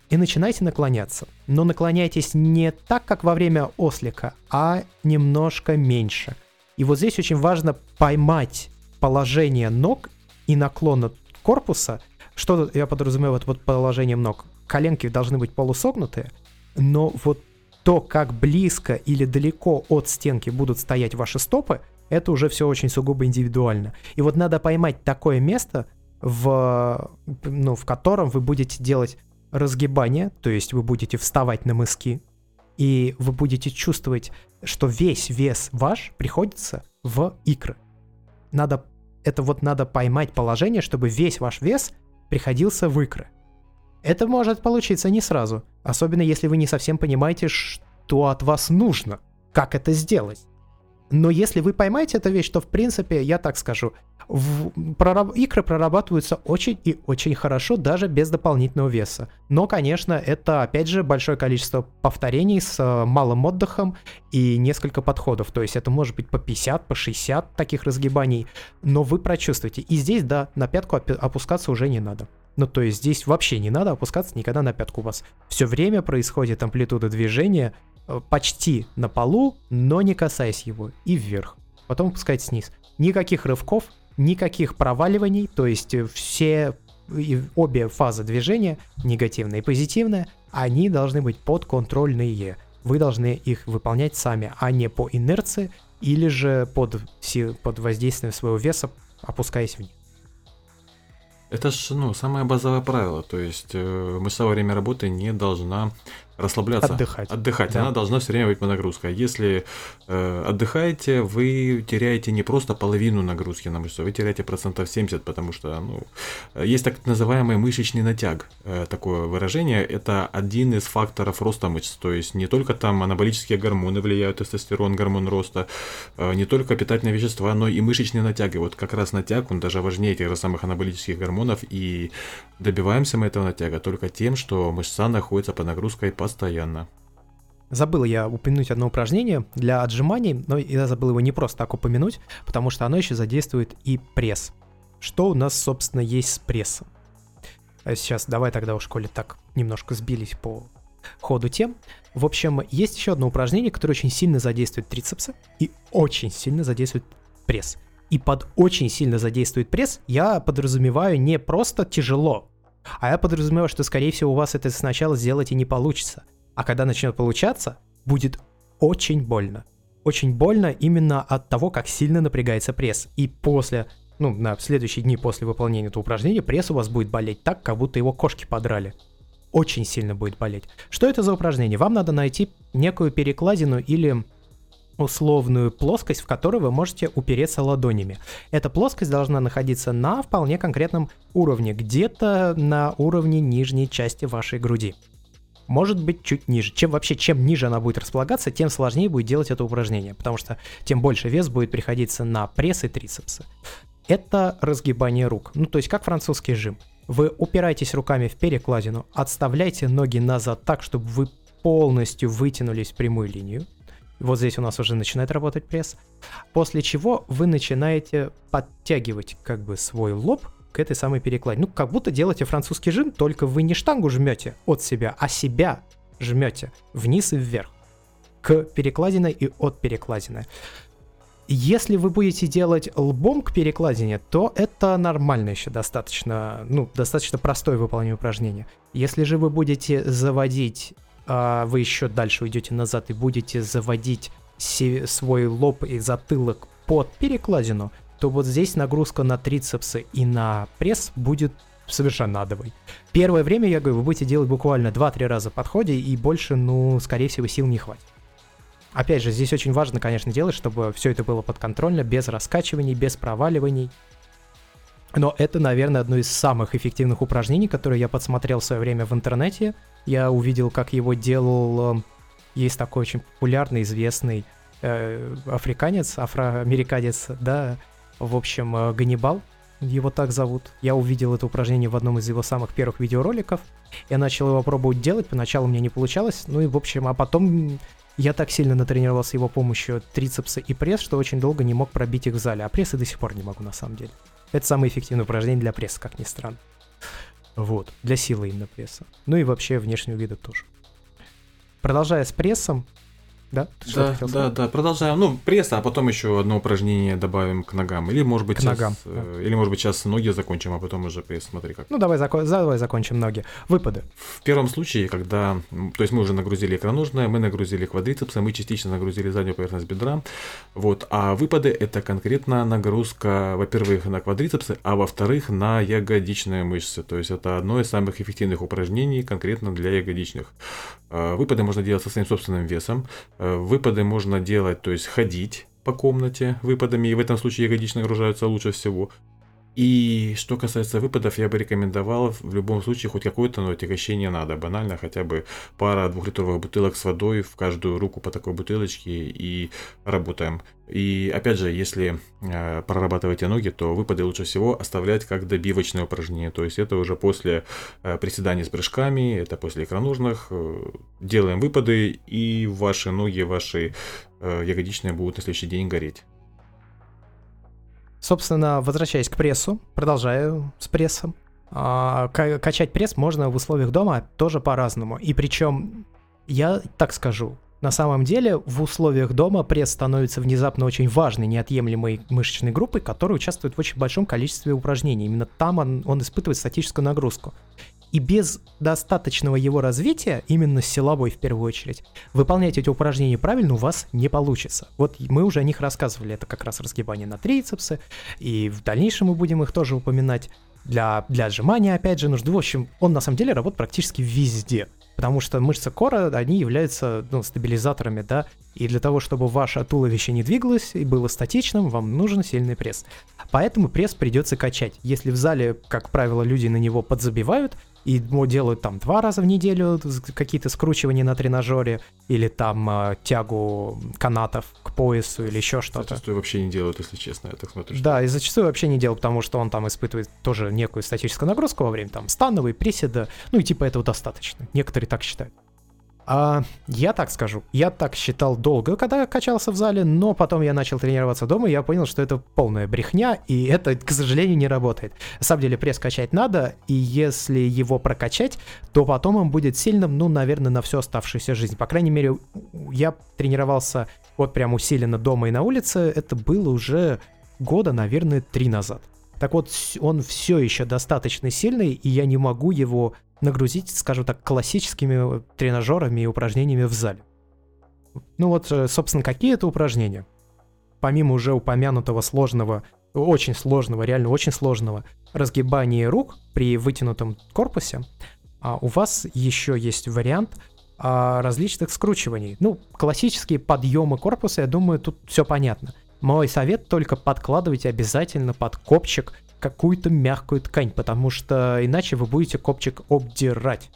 и начинаете наклоняться. Но наклоняйтесь не так, как во время ослика, а немножко меньше. И вот здесь очень важно поймать положение ног и наклона корпуса Что я подразумеваю под положением ног? Коленки должны быть полусогнутые, но вот то, как близко или далеко от стенки будут стоять ваши стопы, это уже все очень сугубо индивидуально. И вот надо поймать такое место, в, ну, в котором вы будете делать разгибание, то есть вы будете вставать на мыски, и вы будете чувствовать, что весь вес ваш приходится в икры. Надо, это вот надо поймать положение, чтобы весь ваш вес приходился в. Это может получиться не сразу, особенно если вы не совсем понимаете, что от вас нужно, как это сделать. Но если вы поймаете эту вещь, то в принципе, я так скажу, в, прораб, икры прорабатываются очень и очень хорошо, даже без дополнительного веса. Но, конечно, это, опять же, большое количество повторений с э, малым отдыхом и несколько подходов. То есть это может быть по 50, по 60 таких разгибаний, но вы прочувствуете. И здесь, да, на пятку опускаться уже не надо. Ну, то есть здесь вообще не надо опускаться никогда на пятку. У вас все время происходит амплитуда движения почти на полу, но не касаясь его, и вверх. Потом опускайтесь вниз. Никаких рывков, никаких проваливаний, то есть э, все обе фазы движения, негативная и позитивная, они должны быть подконтрольные. Вы должны их выполнять сами, а не по инерции или же под, под воздействием своего веса опускаясь вниз. Это же ну, самое базовое правило. То есть э, во время работы не должна расслабляться. Отдыхать. Отдыхать. Да. Она должна все время быть под нагрузкой. Если э, отдыхаете, вы теряете не просто половину нагрузки на мышцу, вы теряете процентов 70, потому что ну, есть так называемый мышечный натяг. Э, такое выражение. Это один из факторов роста мышц. То есть не только там анаболические гормоны влияют, тестостерон, гормон роста, э, не только питательные вещества, но и мышечный натяг. И вот как раз натяг, он даже важнее тех же самых анаболических гормонов. И добиваемся мы этого натяга только тем, что мышца находится под нагрузкой по постоянно. Забыл я упомянуть одно упражнение для отжиманий, но я забыл его не просто так упомянуть, потому что оно еще задействует и пресс. Что у нас, собственно, есть с прессом? А сейчас давай тогда в школе так немножко сбились по ходу тем. В общем, есть еще одно упражнение, которое очень сильно задействует трицепсы и очень сильно задействует пресс. И под очень сильно задействует пресс я подразумеваю не просто тяжело, а я подразумеваю, что, скорее всего, у вас это сначала сделать и не получится. А когда начнет получаться, будет очень больно. Очень больно именно от того, как сильно напрягается пресс. И после, ну, на следующие дни после выполнения этого упражнения пресс у вас будет болеть так, как будто его кошки подрали. Очень сильно будет болеть. Что это за упражнение? Вам надо найти некую перекладину или условную плоскость, в которой вы можете упереться ладонями. Эта плоскость должна находиться на вполне конкретном уровне, где-то на уровне нижней части вашей груди. Может быть чуть ниже. Чем вообще, чем ниже она будет располагаться, тем сложнее будет делать это упражнение, потому что тем больше вес будет приходиться на пресс и трицепсы. Это разгибание рук, ну то есть как французский жим. Вы упираетесь руками в перекладину, отставляйте ноги назад так, чтобы вы полностью вытянулись в прямую линию, вот здесь у нас уже начинает работать пресс. После чего вы начинаете подтягивать как бы свой лоб к этой самой перекладине. Ну, как будто делаете французский жим, только вы не штангу жмете от себя, а себя жмете вниз и вверх. К перекладине и от перекладины. Если вы будете делать лбом к перекладине, то это нормально еще достаточно, ну, достаточно простое выполнение упражнения. Если же вы будете заводить вы еще дальше уйдете назад и будете заводить свой лоб и затылок под перекладину, то вот здесь нагрузка на трицепсы и на пресс будет совершенно адовой. Первое время, я говорю, вы будете делать буквально 2-3 раза в подходе, и больше, ну, скорее всего, сил не хватит. Опять же, здесь очень важно, конечно, делать, чтобы все это было подконтрольно, без раскачиваний, без проваливаний. Но это, наверное, одно из самых эффективных упражнений, которые я подсмотрел в свое время в интернете. Я увидел, как его делал... Э, есть такой очень популярный, известный э, африканец, афроамериканец, да, в общем, э, Ганнибал, его так зовут. Я увидел это упражнение в одном из его самых первых видеороликов. Я начал его пробовать делать, поначалу мне не получалось, ну и в общем, а потом я так сильно натренировался его помощью трицепса и пресс, что очень долго не мог пробить их в зале, а пресс и до сих пор не могу на самом деле. Это самое эффективное упражнение для пресса, как ни странно. Вот, для силы именно пресса. Ну и вообще внешнего вида тоже. Продолжая с прессом, Да, да, да, да, продолжаем. Ну, пресс, а потом еще одно упражнение добавим к ногам. Или, может быть, к сейчас, ногам, э, да. или, может быть, сейчас ноги закончим, а потом уже пресс. Смотри как. Ну, давай, зако... давай закончим ноги. Выпады. В первом случае, когда, то есть мы уже нагрузили икроножное, мы нагрузили квадрицепсы, мы частично нагрузили заднюю поверхность бедра, вот, а выпады это конкретно нагрузка, во-первых, на квадрицепсы, а во-вторых, на ягодичные мышцы. То есть это одно из самых эффективных упражнений конкретно для ягодичных. Э, выпады можно делать со своим собственным весом. Э, выпады можно делать, то есть ходить по комнате выпадами, и в этом случае ягодичные нагружаются лучше всего. И что касается выпадов, я бы рекомендовал в любом случае хоть какое-то но отягощение надо. Банально хотя бы пара двухлитровых бутылок с водой в каждую руку по такой бутылочке и работаем. И опять же, если э, прорабатываете ноги, то выпады лучше всего оставлять как добивочное упражнение. То есть это уже после э, приседаний с прыжками, это после икроножных. Э, делаем выпады, и ваши ноги, ваши э, ягодичные будут на следующий день гореть. Собственно, возвращаясь к прессу, продолжаю с прессом. А, качать пресс можно в условиях дома тоже по-разному. И причем, я так скажу, на самом деле в условиях дома пресс становится внезапно очень важной, неотъемлемой мышечной группой, которая участвует в очень большом количестве упражнений. Именно там он, он испытывает статическую нагрузку. И без достаточного его развития, именно силовой в первую очередь, выполнять эти упражнения правильно у вас не получится. Вот мы уже о них рассказывали, это как раз разгибание на трицепсы, и в дальнейшем мы будем их тоже упоминать. Для, для отжимания, опять же, нужно. В общем, он на самом деле работает практически везде потому что мышцы кора, они являются ну, стабилизаторами, да, и для того, чтобы ваше туловище не двигалось и было статичным, вам нужен сильный пресс. Поэтому пресс придется качать. Если в зале, как правило, люди на него подзабивают, и делают там два раза в неделю какие-то скручивания на тренажере или там э, тягу канатов к поясу или еще что-то. Зачастую вообще не делают, если честно, я так смотрю. Да, и зачастую вообще не делают, потому что он там испытывает тоже некую статическую нагрузку во время там становой, приседа, ну и типа этого достаточно. Некоторые так считают. А, я так скажу, я так считал долго, когда качался в зале, но потом я начал тренироваться дома, и я понял, что это полная брехня, и это, к сожалению, не работает. На самом деле пресс качать надо, и если его прокачать, то потом он будет сильным, ну, наверное, на всю оставшуюся жизнь. По крайней мере, я тренировался вот прям усиленно дома и на улице, это было уже года, наверное, три назад. Так вот, он все еще достаточно сильный, и я не могу его нагрузить, скажем так, классическими тренажерами и упражнениями в зале. Ну вот, э, собственно, какие это упражнения? Помимо уже упомянутого сложного, очень сложного, реально очень сложного разгибания рук при вытянутом корпусе, а у вас еще есть вариант а, различных скручиваний. Ну, классические подъемы корпуса, я думаю, тут все понятно. Мой совет только подкладывайте обязательно под копчик какую-то мягкую ткань, потому что иначе вы будете копчик обдирать.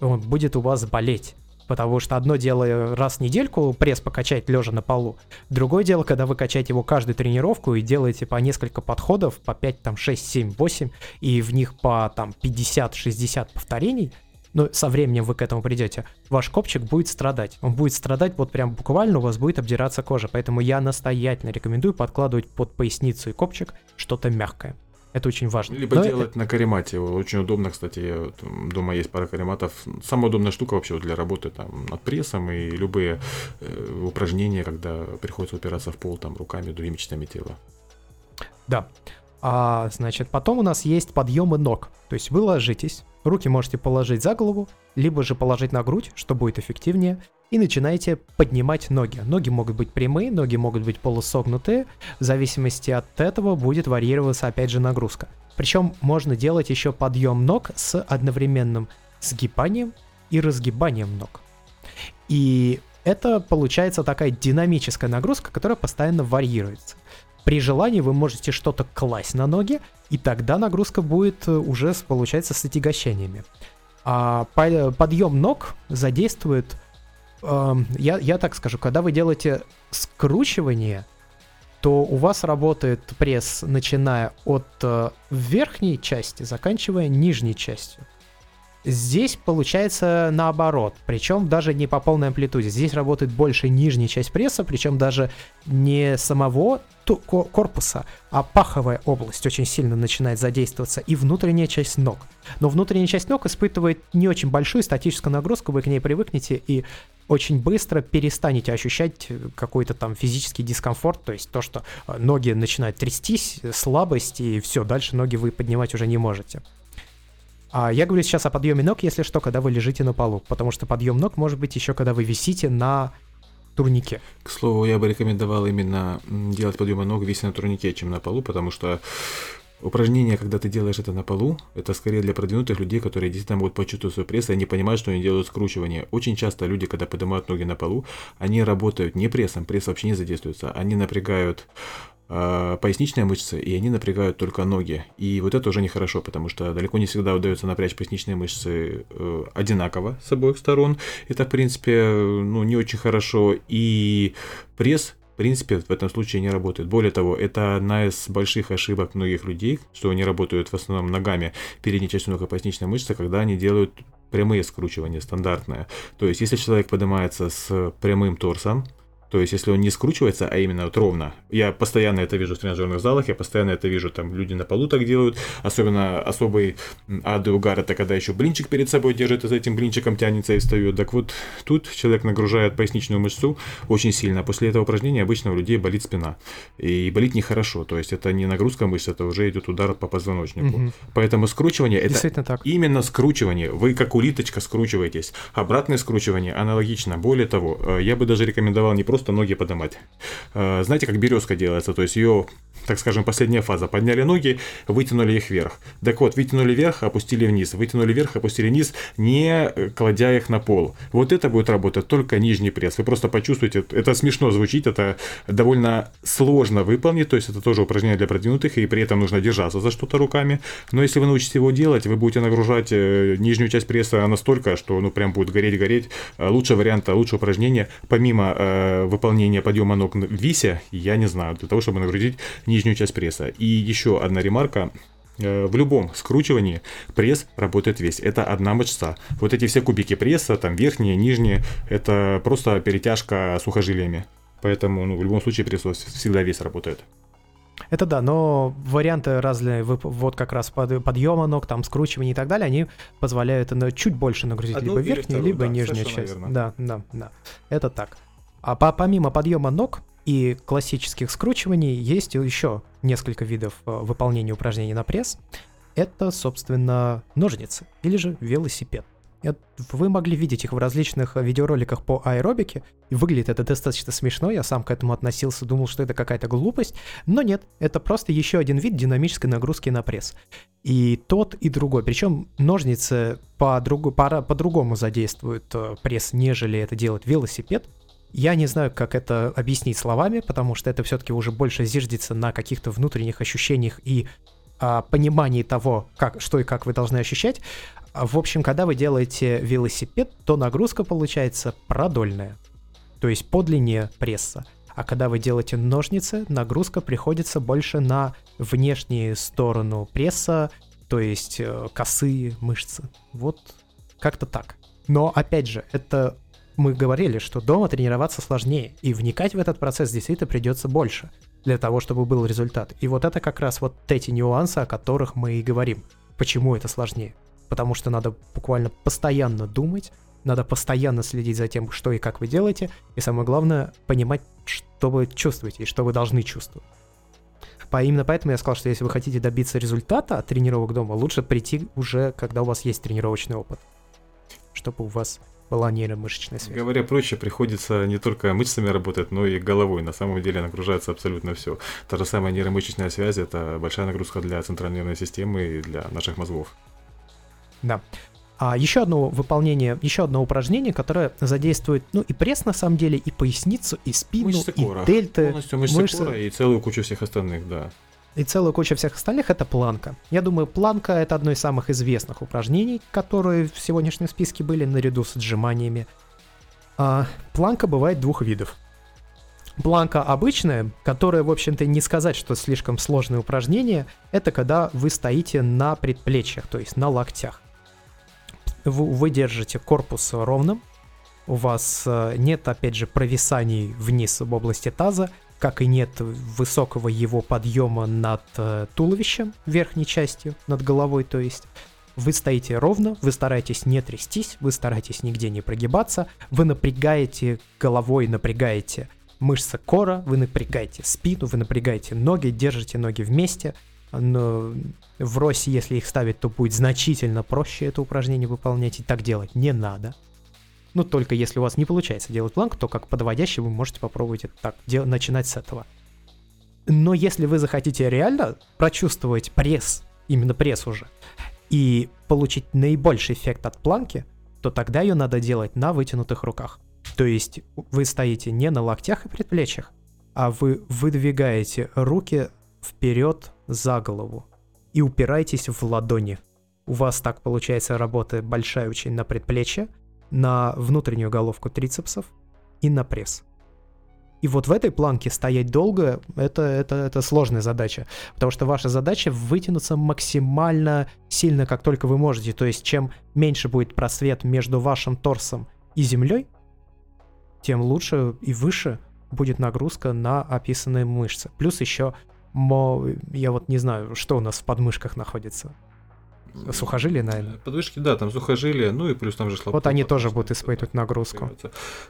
Он будет у вас болеть. Потому что одно дело раз в недельку пресс покачать лежа на полу. Другое дело, когда вы качаете его каждую тренировку и делаете по несколько подходов, по 5, там, 6, 7, 8, и в них по там 50-60 повторений, но со временем вы к этому придете, ваш копчик будет страдать. Он будет страдать вот прям буквально, у вас будет обдираться кожа. Поэтому я настоятельно рекомендую подкладывать под поясницу и копчик что-то мягкое. Это очень важно. Либо Но делать это... на каремате. Очень удобно, кстати, дома есть пара карематов. Самая удобная штука вообще для работы там над прессом и любые э, упражнения, когда приходится упираться в пол там руками, другими частями тела. Да. А, значит, потом у нас есть подъемы ног. То есть вы ложитесь, руки можете положить за голову, либо же положить на грудь, что будет эффективнее и начинаете поднимать ноги. Ноги могут быть прямые, ноги могут быть полусогнутые. В зависимости от этого будет варьироваться опять же нагрузка. Причем можно делать еще подъем ног с одновременным сгибанием и разгибанием ног. И это получается такая динамическая нагрузка, которая постоянно варьируется. При желании вы можете что-то класть на ноги, и тогда нагрузка будет э, уже, получается, с отягощениями. А подъем ног задействует я, я так скажу, когда вы делаете скручивание, то у вас работает пресс, начиная от э, верхней части, заканчивая нижней частью. Здесь получается наоборот, причем даже не по полной амплитуде. Здесь работает больше нижняя часть пресса, причем даже не самого корпуса, а паховая область очень сильно начинает задействоваться и внутренняя часть ног. Но внутренняя часть ног испытывает не очень большую статическую нагрузку, вы к ней привыкнете, и очень быстро перестанете ощущать какой-то там физический дискомфорт, то есть то, что э, ноги начинают трястись, слабость, и все, дальше ноги вы поднимать уже не можете. А я говорю сейчас о подъеме ног, если что, когда вы лежите на полу, потому что подъем ног может быть еще, когда вы висите на турнике. К слову, я бы рекомендовал именно делать подъемы ног вися на турнике, чем на полу, потому что Упражнение, когда ты делаешь это на полу, это скорее для продвинутых людей, которые действительно могут почувствовать свой пресс, и они понимают, что они делают скручивание. Очень часто люди, когда поднимают ноги на полу, они работают не прессом, пресс вообще не задействуется, они напрягают поясничные мышцы, и они напрягают только ноги. И вот это уже нехорошо, потому что далеко не всегда удается напрячь поясничные мышцы э, одинаково с обоих сторон. Это, в принципе, ну, не очень хорошо. И пресс принципе, в этом случае не работает. Более того, это одна из больших ошибок многих людей, что они работают в основном ногами, передней частью ног и поясничной мышцы, когда они делают прямые скручивания, стандартные. То есть, если человек поднимается с прямым торсом, то есть, если он не скручивается, а именно вот ровно. Я постоянно это вижу в тренажерных залах, я постоянно это вижу, там люди на полу так делают. Особенно особый ад и угар, это когда еще блинчик перед собой держит, и за этим блинчиком тянется и встает. Так вот, тут человек нагружает поясничную мышцу очень сильно. После этого упражнения обычно у людей болит спина. И болит нехорошо. То есть, это не нагрузка мышц, это уже идет удар по позвоночнику. Угу. Поэтому скручивание это так. именно скручивание. Вы как улиточка скручиваетесь. Обратное скручивание аналогично. Более того, э, я бы даже рекомендовал не просто просто ноги поднимать. Э, знаете, как березка делается, то есть ее, так скажем, последняя фаза. Подняли ноги, вытянули их вверх. Так вот, вытянули вверх, опустили вниз, вытянули вверх, опустили вниз, не кладя их на пол. Вот это будет работать только нижний пресс. Вы просто почувствуете, это смешно звучит, это довольно сложно выполнить, то есть это тоже упражнение для продвинутых, и при этом нужно держаться за что-то руками. Но если вы научитесь его делать, вы будете нагружать э, нижнюю часть пресса настолько, что ну прям будет гореть-гореть. Э, лучший вариант, лучшее упражнение, помимо выполнения подъема ног в висе, я не знаю, для того, чтобы нагрузить нижнюю часть пресса. И еще одна ремарка. Э, в любом скручивании пресс работает весь. Это одна мышца. Вот эти все кубики пресса, там верхние, нижние, это просто перетяжка сухожилиями. Поэтому ну, в любом случае пресс всегда весь работает. Это да, но варианты разные, вот как раз под, подъема ног, там скручивания и так далее, они позволяют на чуть больше нагрузить Одну либо верхнюю, либо да, нижнюю часть. Верно. Да, да, да. Это так. А по, помимо подъема ног и классических скручиваний есть еще несколько видов э, выполнения упражнений на пресс. Это, собственно, ножницы или же велосипед. Вы могли видеть их в различных видеороликах по аэробике, выглядит это достаточно смешно, я сам к этому относился, думал, что это какая-то глупость, но нет, это просто еще один вид динамической нагрузки на пресс. И тот, и другой, причем ножницы по-другому по, по, по задействуют э, пресс, нежели это делает велосипед, я не знаю, как это объяснить словами, потому что это все-таки уже больше зиждется на каких-то внутренних ощущениях и а, понимании того, как, что и как вы должны ощущать. В общем, когда вы делаете велосипед, то нагрузка получается продольная, то есть по длине пресса. А когда вы делаете ножницы, нагрузка приходится больше на внешнюю сторону пресса, то есть э, косые мышцы. Вот как-то так. Но опять же, это мы говорили, что дома тренироваться сложнее, и вникать в этот процесс действительно придется больше для того, чтобы был результат. И вот это как раз вот эти нюансы, о которых мы и говорим. Почему это сложнее? Потому что надо буквально постоянно думать, надо постоянно следить за тем, что и как вы делаете, и самое главное, понимать, что вы чувствуете и что вы должны чувствовать. По, именно поэтому я сказал, что если вы хотите добиться результата от тренировок дома, лучше прийти уже, когда у вас есть тренировочный опыт, чтобы у вас была нейромышечная связь. Говоря проще, приходится не только мышцами работать, но и головой. На самом деле нагружается абсолютно все. Та же самая нейромышечная связь – это большая нагрузка для центральной нервной системы и для наших мозгов. Да. А еще одно выполнение, еще одно упражнение, которое задействует, ну, и пресс на самом деле, и поясницу, и спину, мышцы и кора. дельты. Полностью мышцы, мышцы кора и целую кучу всех остальных, да и целая куча всех остальных это планка. Я думаю, планка это одно из самых известных упражнений, которые в сегодняшнем списке были наряду с отжиманиями. А, планка бывает двух видов. Планка обычная, которая, в общем-то, не сказать, что слишком сложное упражнение, это когда вы стоите на предплечьях, то есть на локтях. Вы, вы держите корпус ровным, у вас э, нет, опять же, провисаний вниз в области таза, как и нет высокого его подъема над э, туловищем, верхней частью, над головой, то есть. Вы стоите ровно, вы стараетесь не трястись, вы стараетесь нигде не прогибаться, вы напрягаете головой, напрягаете мышцы кора, вы напрягаете спину, вы напрягаете ноги, держите ноги вместе. Но в росе, если их ставить, то будет значительно проще это упражнение выполнять, и так делать не надо. Ну, только если у вас не получается делать планку, то как подводящий вы можете попробовать это так, дел- начинать с этого. Но если вы захотите реально прочувствовать пресс, именно пресс уже, и получить наибольший эффект от планки, то тогда ее надо делать на вытянутых руках. То есть вы стоите не на локтях и предплечьях, а вы выдвигаете руки вперед за голову и упираетесь в ладони. У вас так получается работа большая очень на предплечье, на внутреннюю головку трицепсов и на пресс. И вот в этой планке стоять долго это, это, это сложная задача. Потому что ваша задача вытянуться максимально сильно, как только вы можете. То есть, чем меньше будет просвет между вашим торсом и землей, тем лучше и выше будет нагрузка на описанные мышцы. Плюс еще, я вот не знаю, что у нас в подмышках находится. Сухожилия, наверное. Подвижки, да, там сухожилия, ну и плюс там же слабо. Вот они тоже будут испытывать нагрузку.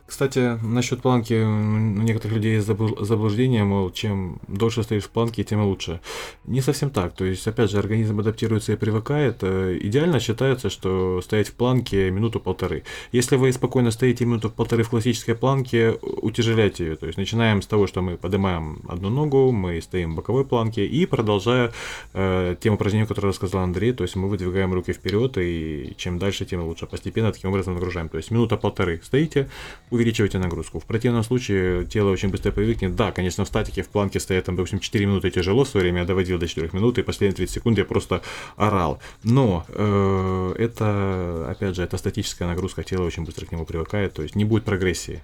Кстати, насчет планки, у некоторых людей есть заблуждение, мол, чем дольше стоишь в планке, тем лучше. Не совсем так. То есть, опять же, организм адаптируется и привыкает. Э, идеально считается, что стоять в планке минуту-полторы. Если вы спокойно стоите минуту-полторы в классической планке, утяжеляйте ее. То есть, начинаем с того, что мы поднимаем одну ногу, мы стоим в боковой планке и продолжая э, тем упражнением, которое рассказал Андрей, то есть мы выдвигаем руки вперед, и чем дальше, тем лучше. Постепенно таким образом нагружаем. То есть минута-полторы стоите, увеличиваете нагрузку. В противном случае тело очень быстро привыкнет. Да, конечно, в статике, в планке стоять там, допустим, 4 минуты тяжело, в свое время я доводил до 4 минут, и последние 30 секунд я просто орал. Но э, это, опять же, это статическая нагрузка, тело очень быстро к нему привыкает, то есть не будет прогрессии.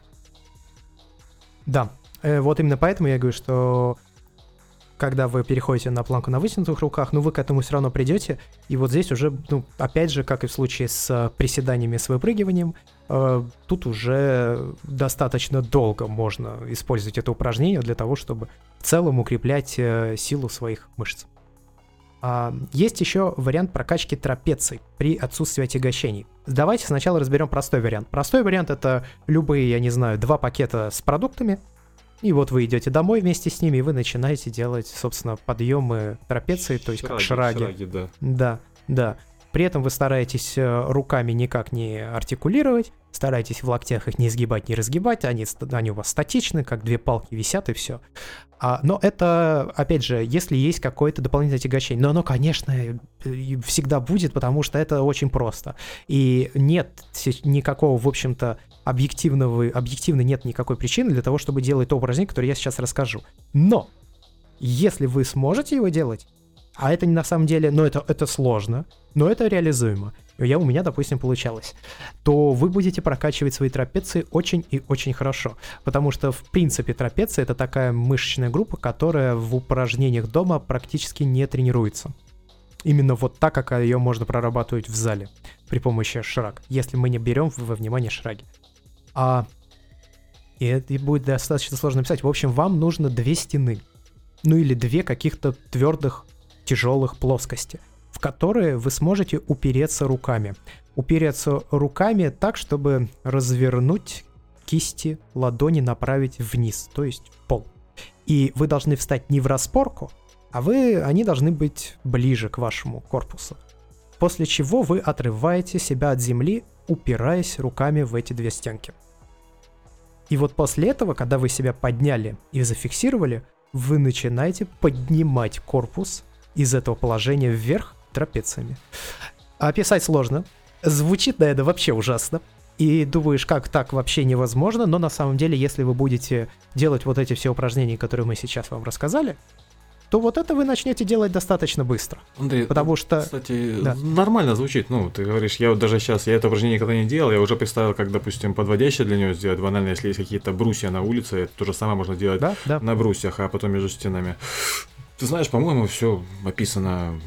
Да, э, вот именно поэтому я говорю, что когда вы переходите на планку на вытянутых руках, ну вы к этому все равно придете. И вот здесь уже, ну, опять же, как и в случае с э, приседаниями с выпрыгиванием, э, тут уже достаточно долго можно использовать это упражнение для того, чтобы в целом укреплять э, силу своих мышц. А, есть еще вариант прокачки трапеций при отсутствии отягощений. Давайте сначала разберем простой вариант. Простой вариант это любые, я не знаю, два пакета с продуктами, и вот вы идете домой вместе с ними, и вы начинаете делать, собственно, подъемы трапеции, то есть шраги, как шраги. шраги да. да, да. При этом вы стараетесь э, руками никак не артикулировать, стараетесь в локтях их не изгибать, не разгибать, они, они у вас статичны, как две палки висят и все. А, но это, опять же, если есть какое-то дополнительное тягощение. Но оно, конечно, всегда будет, потому что это очень просто. И нет никакого, в общем-то, объективного, объективно нет никакой причины для того, чтобы делать то упражнение, которое я сейчас расскажу. Но если вы сможете его делать, а это не на самом деле, но это, это сложно, но это реализуемо. Я, у меня, допустим, получалось, то вы будете прокачивать свои трапеции очень и очень хорошо. Потому что, в принципе, трапеция — это такая мышечная группа, которая в упражнениях дома практически не тренируется. Именно вот так, как ее можно прорабатывать в зале при помощи шраг, если мы не берем во внимание шраги. А и это будет достаточно сложно написать. В общем, вам нужно две стены. Ну или две каких-то твердых тяжелых плоскости, в которые вы сможете упереться руками. Упереться руками так, чтобы развернуть кисти ладони направить вниз, то есть в пол. И вы должны встать не в распорку, а вы, они должны быть ближе к вашему корпусу. После чего вы отрываете себя от земли, упираясь руками в эти две стенки. И вот после этого, когда вы себя подняли и зафиксировали, вы начинаете поднимать корпус из этого положения вверх трапециями. Описать сложно. Звучит, наверное, вообще ужасно. И думаешь, как так вообще невозможно, но на самом деле, если вы будете делать вот эти все упражнения, которые мы сейчас вам рассказали, то вот это вы начнете делать достаточно быстро. Андрей, потому что... Кстати, да. нормально звучит. Ну, ты говоришь, я вот даже сейчас, я это упражнение никогда не делал, я уже представил, как, допустим, подводящее для него сделать. Банально, если есть какие-то брусья на улице, это то же самое можно делать да, да. на брусьях, а потом между стенами. Ты знаешь, по-моему, все описано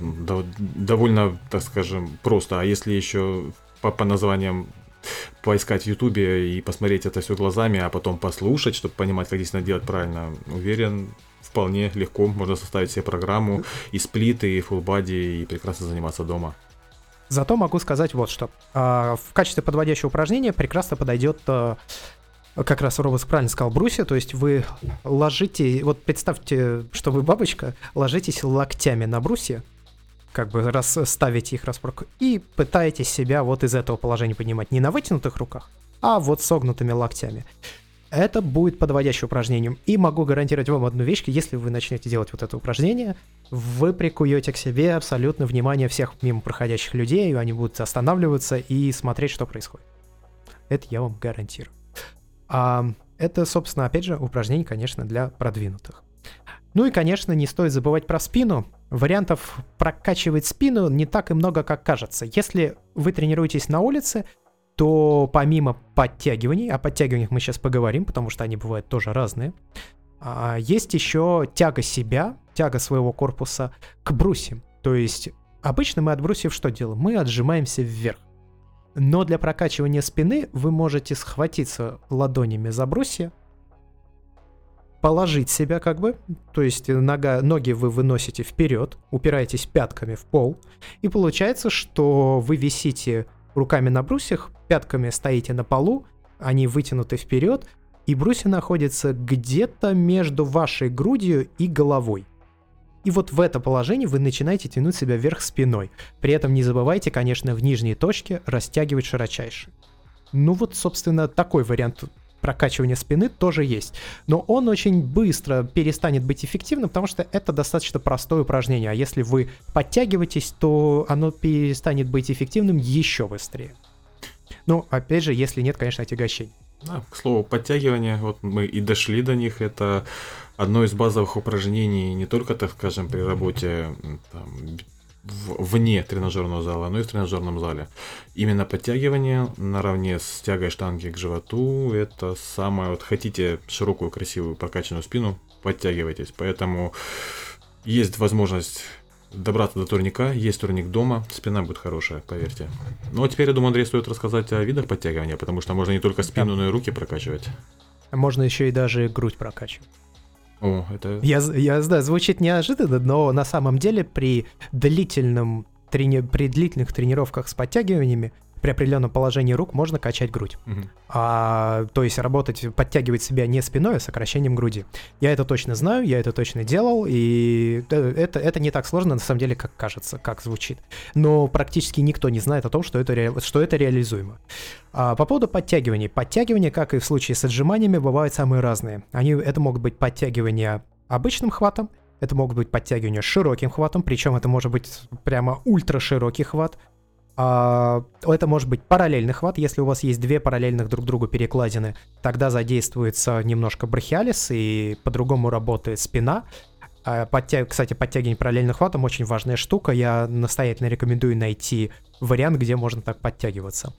довольно, так скажем, просто. А если еще по, по названиям поискать в Ютубе и посмотреть это все глазами, а потом послушать, чтобы понимать, как здесь надо делать правильно, уверен, вполне легко можно составить себе программу и сплит, и body, и прекрасно заниматься дома. Зато могу сказать вот что. А, в качестве подводящего упражнения прекрасно подойдет а, как раз Робот правильно сказал, брусья, то есть вы ложите, вот представьте, что вы бабочка, ложитесь локтями на брусья, как бы расставите их распорку, и пытаетесь себя вот из этого положения поднимать не на вытянутых руках, а вот согнутыми локтями. Это будет подводящим упражнением. И могу гарантировать вам одну вещь, если вы начнете делать вот это упражнение, вы прикуете к себе абсолютно внимание всех мимо проходящих людей, и они будут останавливаться и смотреть, что происходит. Это я вам гарантирую. А это, собственно, опять же, упражнение, конечно, для продвинутых. Ну и, конечно, не стоит забывать про спину. Вариантов прокачивать спину не так и много, как кажется. Если вы тренируетесь на улице, то помимо подтягиваний, о подтягиваниях мы сейчас поговорим, потому что они бывают тоже разные, а, есть еще тяга себя, тяга своего корпуса к брусьям. То есть обычно мы от брусьев что делаем? Мы отжимаемся вверх. Но для прокачивания спины вы можете схватиться ладонями за брусья, положить себя как бы, то есть нога, ноги вы выносите вперед, упираетесь пятками в пол, и получается, что вы висите руками на брусьях, пятками стоите на полу, они вытянуты вперед, и брусья находятся где-то между вашей грудью и головой. И вот в это положение вы начинаете тянуть себя вверх спиной. При этом не забывайте, конечно, в нижней точке растягивать широчайше. Ну вот, собственно, такой вариант прокачивания спины тоже есть. Но он очень быстро перестанет быть эффективным, потому что это достаточно простое упражнение. А если вы подтягиваетесь, то оно перестанет быть эффективным еще быстрее. Ну, опять же, если нет, конечно, отягощений. Да, к слову, подтягивания, вот мы и дошли до них, это одно из базовых упражнений не только, так скажем, при работе там, вне тренажерного зала, но и в тренажерном зале. Именно подтягивание наравне с тягой штанги к животу, это самое, вот хотите широкую, красивую, прокачанную спину, подтягивайтесь. Поэтому есть возможность добраться до турника, есть турник дома, спина будет хорошая, поверьте. Ну а теперь, я думаю, Андрей, стоит рассказать о видах подтягивания, потому что можно не только спину, но и руки прокачивать. Можно еще и даже грудь прокачивать. О, это... Я, я знаю, звучит неожиданно, но на самом деле при длительном трени... при длительных тренировках с подтягиваниями при определенном положении рук можно качать грудь. Угу. А, то есть работать, подтягивать себя не спиной, а сокращением груди. Я это точно знаю, я это точно делал, и это, это не так сложно, на самом деле, как кажется, как звучит. Но практически никто не знает о том, что это, ре, что это реализуемо. А, по поводу подтягиваний. Подтягивания, как и в случае с отжиманиями, бывают самые разные. Они, это могут быть подтягивания обычным хватом, это могут быть подтягивания широким хватом, причем это может быть прямо ультра широкий хват, это может быть параллельный хват, если у вас есть две параллельных друг другу перекладины, тогда задействуется немножко брахиалис и по-другому работает спина. А. Кстати, подтягивание параллельным хватом очень важная штука. Я настоятельно рекомендую найти вариант, где можно так подтягиваться.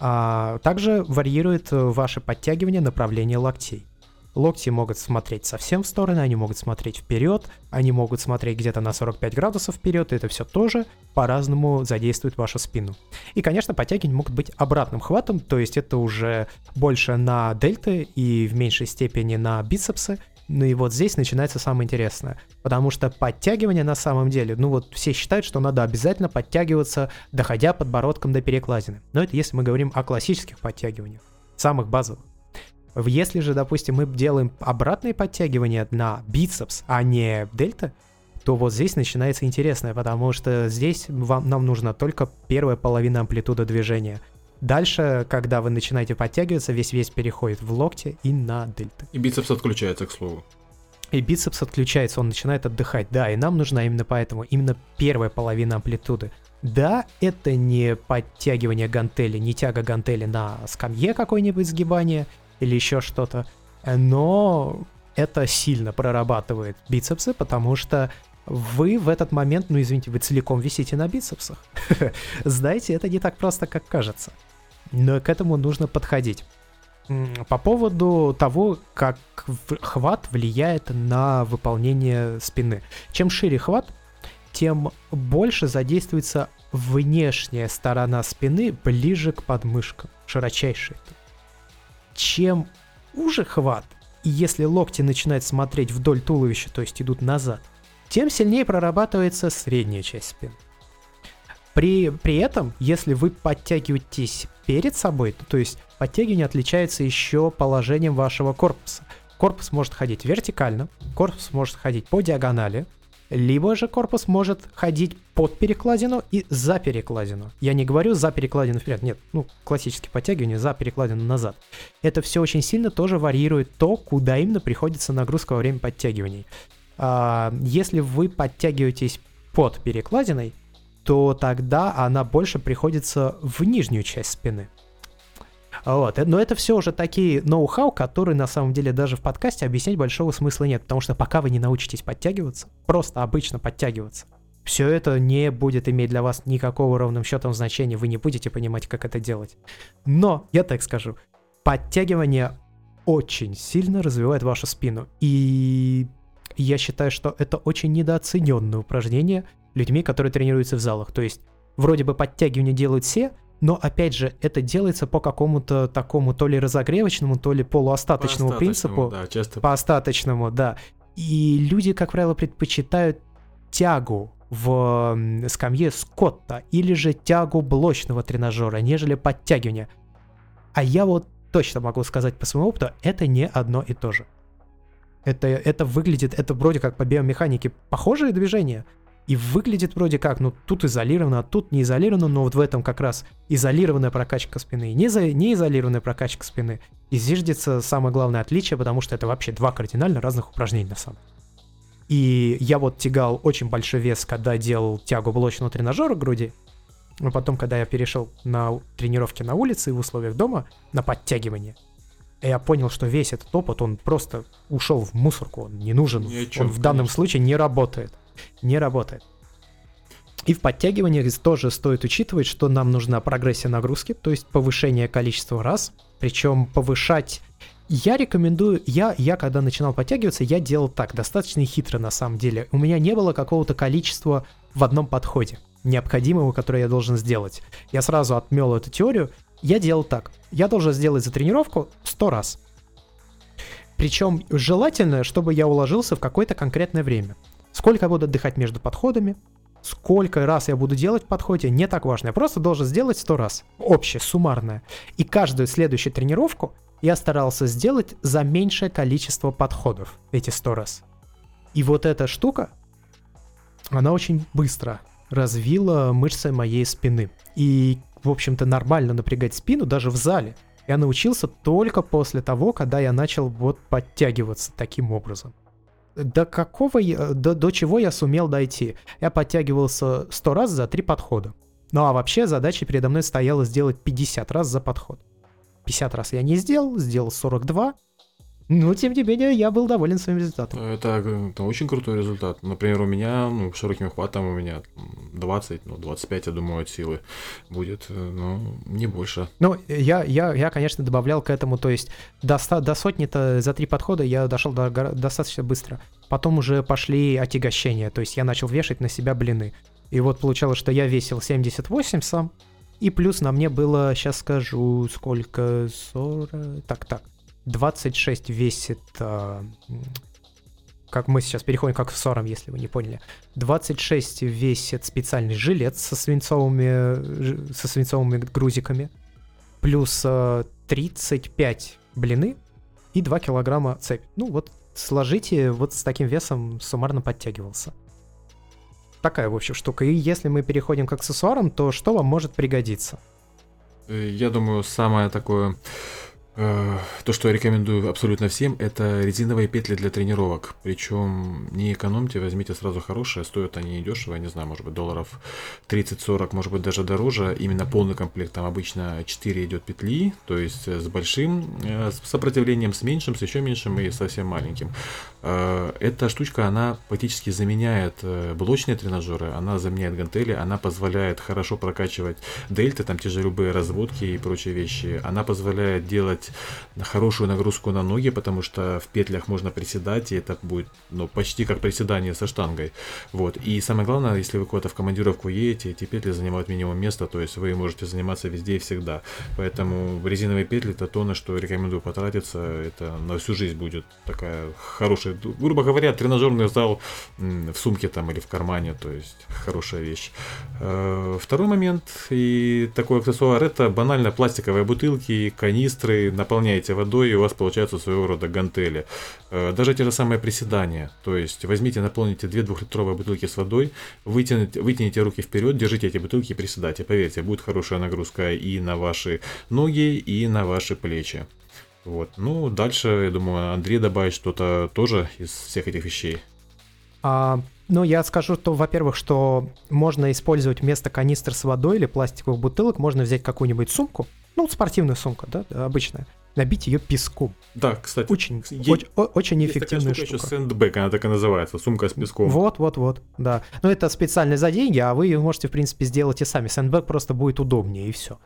А, также варьирует ваше подтягивание направление локтей. Локти могут смотреть совсем в стороны, они могут смотреть вперед, они могут смотреть где-то на 45 градусов вперед, и это все тоже по-разному задействует вашу спину. И, конечно, подтягивания могут быть обратным хватом, то есть это уже больше на дельты и в меньшей степени на бицепсы, ну и вот здесь начинается самое интересное, потому что подтягивание на самом деле, ну вот все считают, что надо обязательно подтягиваться, доходя подбородком до перекладины. Но это если мы говорим о классических подтягиваниях, самых базовых. Если же, допустим, мы делаем обратные подтягивания на бицепс, а не дельта, то вот здесь начинается интересное, потому что здесь вам, нам нужна только первая половина амплитуды движения. Дальше, когда вы начинаете подтягиваться, весь весь переходит в локти и на дельты. И бицепс отключается, к слову. И бицепс отключается, он начинает отдыхать. Да, и нам нужна именно поэтому, именно первая половина амплитуды. Да, это не подтягивание гантели, не тяга гантели на скамье какое-нибудь сгибание, или еще что-то. Но это сильно прорабатывает бицепсы, потому что вы в этот момент, ну извините, вы целиком висите на бицепсах. Знаете, это не так просто, как кажется. Но к этому нужно подходить. По поводу того, как хват влияет на выполнение спины. Чем шире хват, тем больше задействуется внешняя сторона спины ближе к подмышкам, широчайшая чем уже хват, и если локти начинают смотреть вдоль туловища, то есть идут назад, тем сильнее прорабатывается средняя часть спины. При, при этом, если вы подтягиваетесь перед собой, то, то есть подтягивание отличается еще положением вашего корпуса. Корпус может ходить вертикально, корпус может ходить по диагонали, либо же корпус может ходить под перекладину и за перекладину. Я не говорю за перекладину вперед, нет, ну, классические подтягивания за перекладину назад. Это все очень сильно тоже варьирует то, куда именно приходится нагрузка во время подтягиваний. А, если вы подтягиваетесь под перекладиной, то тогда она больше приходится в нижнюю часть спины. Вот. Но это все уже такие ноу-хау, которые на самом деле даже в подкасте объяснять большого смысла нет, потому что пока вы не научитесь подтягиваться, просто обычно подтягиваться, все это не будет иметь для вас никакого ровным счетом значения, вы не будете понимать, как это делать. Но, я так скажу, подтягивание очень сильно развивает вашу спину. И я считаю, что это очень недооцененное упражнение людьми, которые тренируются в залах. То есть, вроде бы подтягивания делают все, но опять же, это делается по какому-то такому то ли разогревочному, то ли полуостаточному по принципу. Да, часто. По остаточному, да. И люди, как правило, предпочитают тягу в скамье Скотта или же тягу блочного тренажера, нежели подтягивание. А я вот точно могу сказать по своему опыту, это не одно и то же. Это, это выглядит, это вроде как по биомеханике похожие движения, и выглядит вроде как, ну тут изолировано, а тут не изолировано, но вот в этом как раз изолированная прокачка спины и не, за, не изолированная прокачка спины. И зиждется самое главное отличие, потому что это вообще два кардинально разных упражнения на самом И я вот тягал очень большой вес, когда делал тягу блочного тренажера груди, но потом, когда я перешел на тренировки на улице и в условиях дома, на подтягивание, я понял, что весь этот опыт, он просто ушел в мусорку, он не нужен, чем, он в данном конечно. случае не работает не работает. И в подтягиваниях тоже стоит учитывать, что нам нужна прогрессия нагрузки, то есть повышение количества раз. Причем повышать... Я рекомендую, я, я когда начинал подтягиваться, я делал так, достаточно хитро на самом деле. У меня не было какого-то количества в одном подходе, необходимого, которое я должен сделать. Я сразу отмел эту теорию. Я делал так. Я должен сделать за тренировку 100 раз. Причем желательно, чтобы я уложился в какое-то конкретное время. Сколько я буду отдыхать между подходами, сколько раз я буду делать в подходе, не так важно. Я просто должен сделать 100 раз. Общее, суммарное. И каждую следующую тренировку я старался сделать за меньшее количество подходов, эти 100 раз. И вот эта штука, она очень быстро развила мышцы моей спины. И, в общем-то, нормально напрягать спину даже в зале. Я научился только после того, когда я начал вот подтягиваться таким образом до какого я, до, до чего я сумел дойти? Я подтягивался 100 раз за три подхода. Ну а вообще задача передо мной стояла сделать 50 раз за подход. 50 раз я не сделал, сделал 42, но, тем не менее, я был доволен своим результатом. Это, это очень крутой результат. Например, у меня, ну, широким хватом у меня 20, ну, 25, я думаю, от силы будет, но не больше. Ну, я, я, я конечно, добавлял к этому, то есть до, 100, до сотни-то за три подхода я дошел до, достаточно быстро. Потом уже пошли отягощения, то есть я начал вешать на себя блины. И вот получалось, что я весил 78 сам, и плюс на мне было, сейчас скажу, сколько, 40, так, так, 26 весит, э, как мы сейчас переходим как в ссорам, если вы не поняли. 26 весит специальный жилет со свинцовыми, со свинцовыми грузиками, плюс э, 35 блины и 2 килограмма цепь. Ну вот сложите, вот с таким весом суммарно подтягивался. Такая, в общем, штука. И если мы переходим к аксессуарам, то что вам может пригодиться? Э, я думаю, самое такое то, что я рекомендую абсолютно всем, это резиновые петли для тренировок. Причем не экономьте, возьмите сразу хорошие, стоят они недешево, я не знаю, может быть долларов 30-40, может быть даже дороже. Именно полный комплект, там обычно 4 идет петли, то есть с большим э, сопротивлением, с меньшим, с еще меньшим и совсем маленьким. Э, эта штучка, она практически заменяет блочные тренажеры, она заменяет гантели, она позволяет хорошо прокачивать дельты, там те же любые разводки и прочие вещи. Она позволяет делать сделать хорошую нагрузку на ноги, потому что в петлях можно приседать, и это будет ну, почти как приседание со штангой. Вот. И самое главное, если вы куда-то в командировку едете, эти петли занимают минимум места, то есть вы можете заниматься везде и всегда. Поэтому резиновые петли это то, на что рекомендую потратиться. Это на всю жизнь будет такая хорошая, грубо говоря, тренажерный зал в сумке там или в кармане, то есть хорошая вещь. Э, второй момент и такой аксессуар это банально пластиковые бутылки, канистры, наполняете водой и у вас получается своего рода гантели. Э, даже те же самые приседания, то есть возьмите, наполните две двухлитровые бутылки с водой, вытяните, вытяните руки вперед, держите эти бутылки и приседайте. Поверьте, будет хорошая нагрузка и на ваши ноги, и на ваши плечи. Вот. Ну, дальше, я думаю, Андрей добавит что-то тоже из всех этих вещей. А, ну, я скажу, что, во-первых, что можно использовать вместо канистр с водой или пластиковых бутылок, можно взять какую-нибудь сумку, ну, спортивную сумку, да, обычная, набить ее песком. Да, кстати. Очень, е- очень, очень эффективная штука. Еще сэндбэк, она так и называется, сумка с песком. Вот, вот, вот, да. Но это специально за деньги, а вы можете, в принципе, сделать и сами. Сэндбэк просто будет удобнее, и все.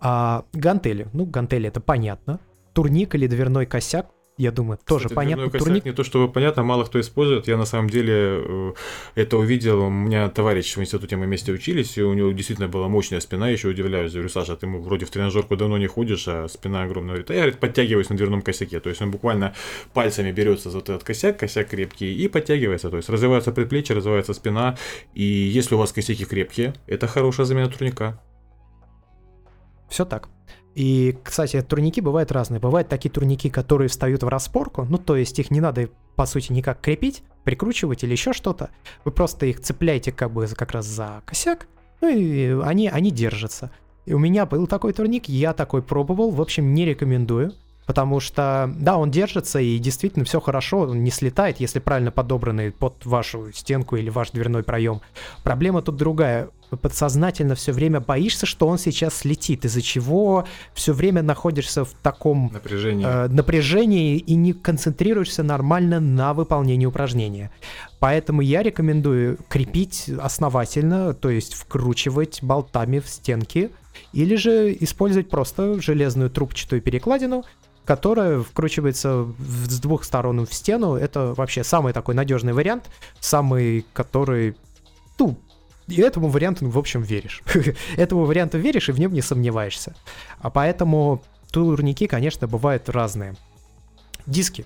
А гантели, ну, гантели это понятно турник или дверной косяк, я думаю, тоже Кстати, понятно. Косяк, турник... Не то чтобы понятно, мало кто использует. Я на самом деле э, это увидел. У меня товарищ в институте мы вместе учились, и у него действительно была мощная спина. Я еще удивляюсь. Говорю, Саша, ты вроде в тренажерку давно не ходишь, а спина огромная. Говорит, а я говорит, подтягиваюсь на дверном косяке. То есть он буквально пальцами берется за этот косяк, косяк крепкий, и подтягивается. То есть развивается предплечье, развивается спина. И если у вас косяки крепкие, это хорошая замена турника. Все так. И, кстати, турники бывают разные. Бывают такие турники, которые встают в распорку, ну, то есть их не надо, по сути, никак крепить, прикручивать или еще что-то. Вы просто их цепляете как бы как раз за косяк, ну, и они, они держатся. И у меня был такой турник, я такой пробовал, в общем, не рекомендую. Потому что, да, он держится, и действительно все хорошо, он не слетает, если правильно подобранный под вашу стенку или ваш дверной проем. Проблема тут другая. Подсознательно все время боишься, что он сейчас слетит, из-за чего все время находишься в таком напряжении. Э, напряжении и не концентрируешься нормально на выполнении упражнения. Поэтому я рекомендую крепить основательно, то есть вкручивать болтами в стенки, или же использовать просто железную трубчатую перекладину, которая вкручивается с двух сторон в стену. Это вообще самый такой надежный вариант, самый, который, ну, и этому варианту, в общем, веришь. этому варианту веришь и в нем не сомневаешься. А поэтому турники, конечно, бывают разные. Диски.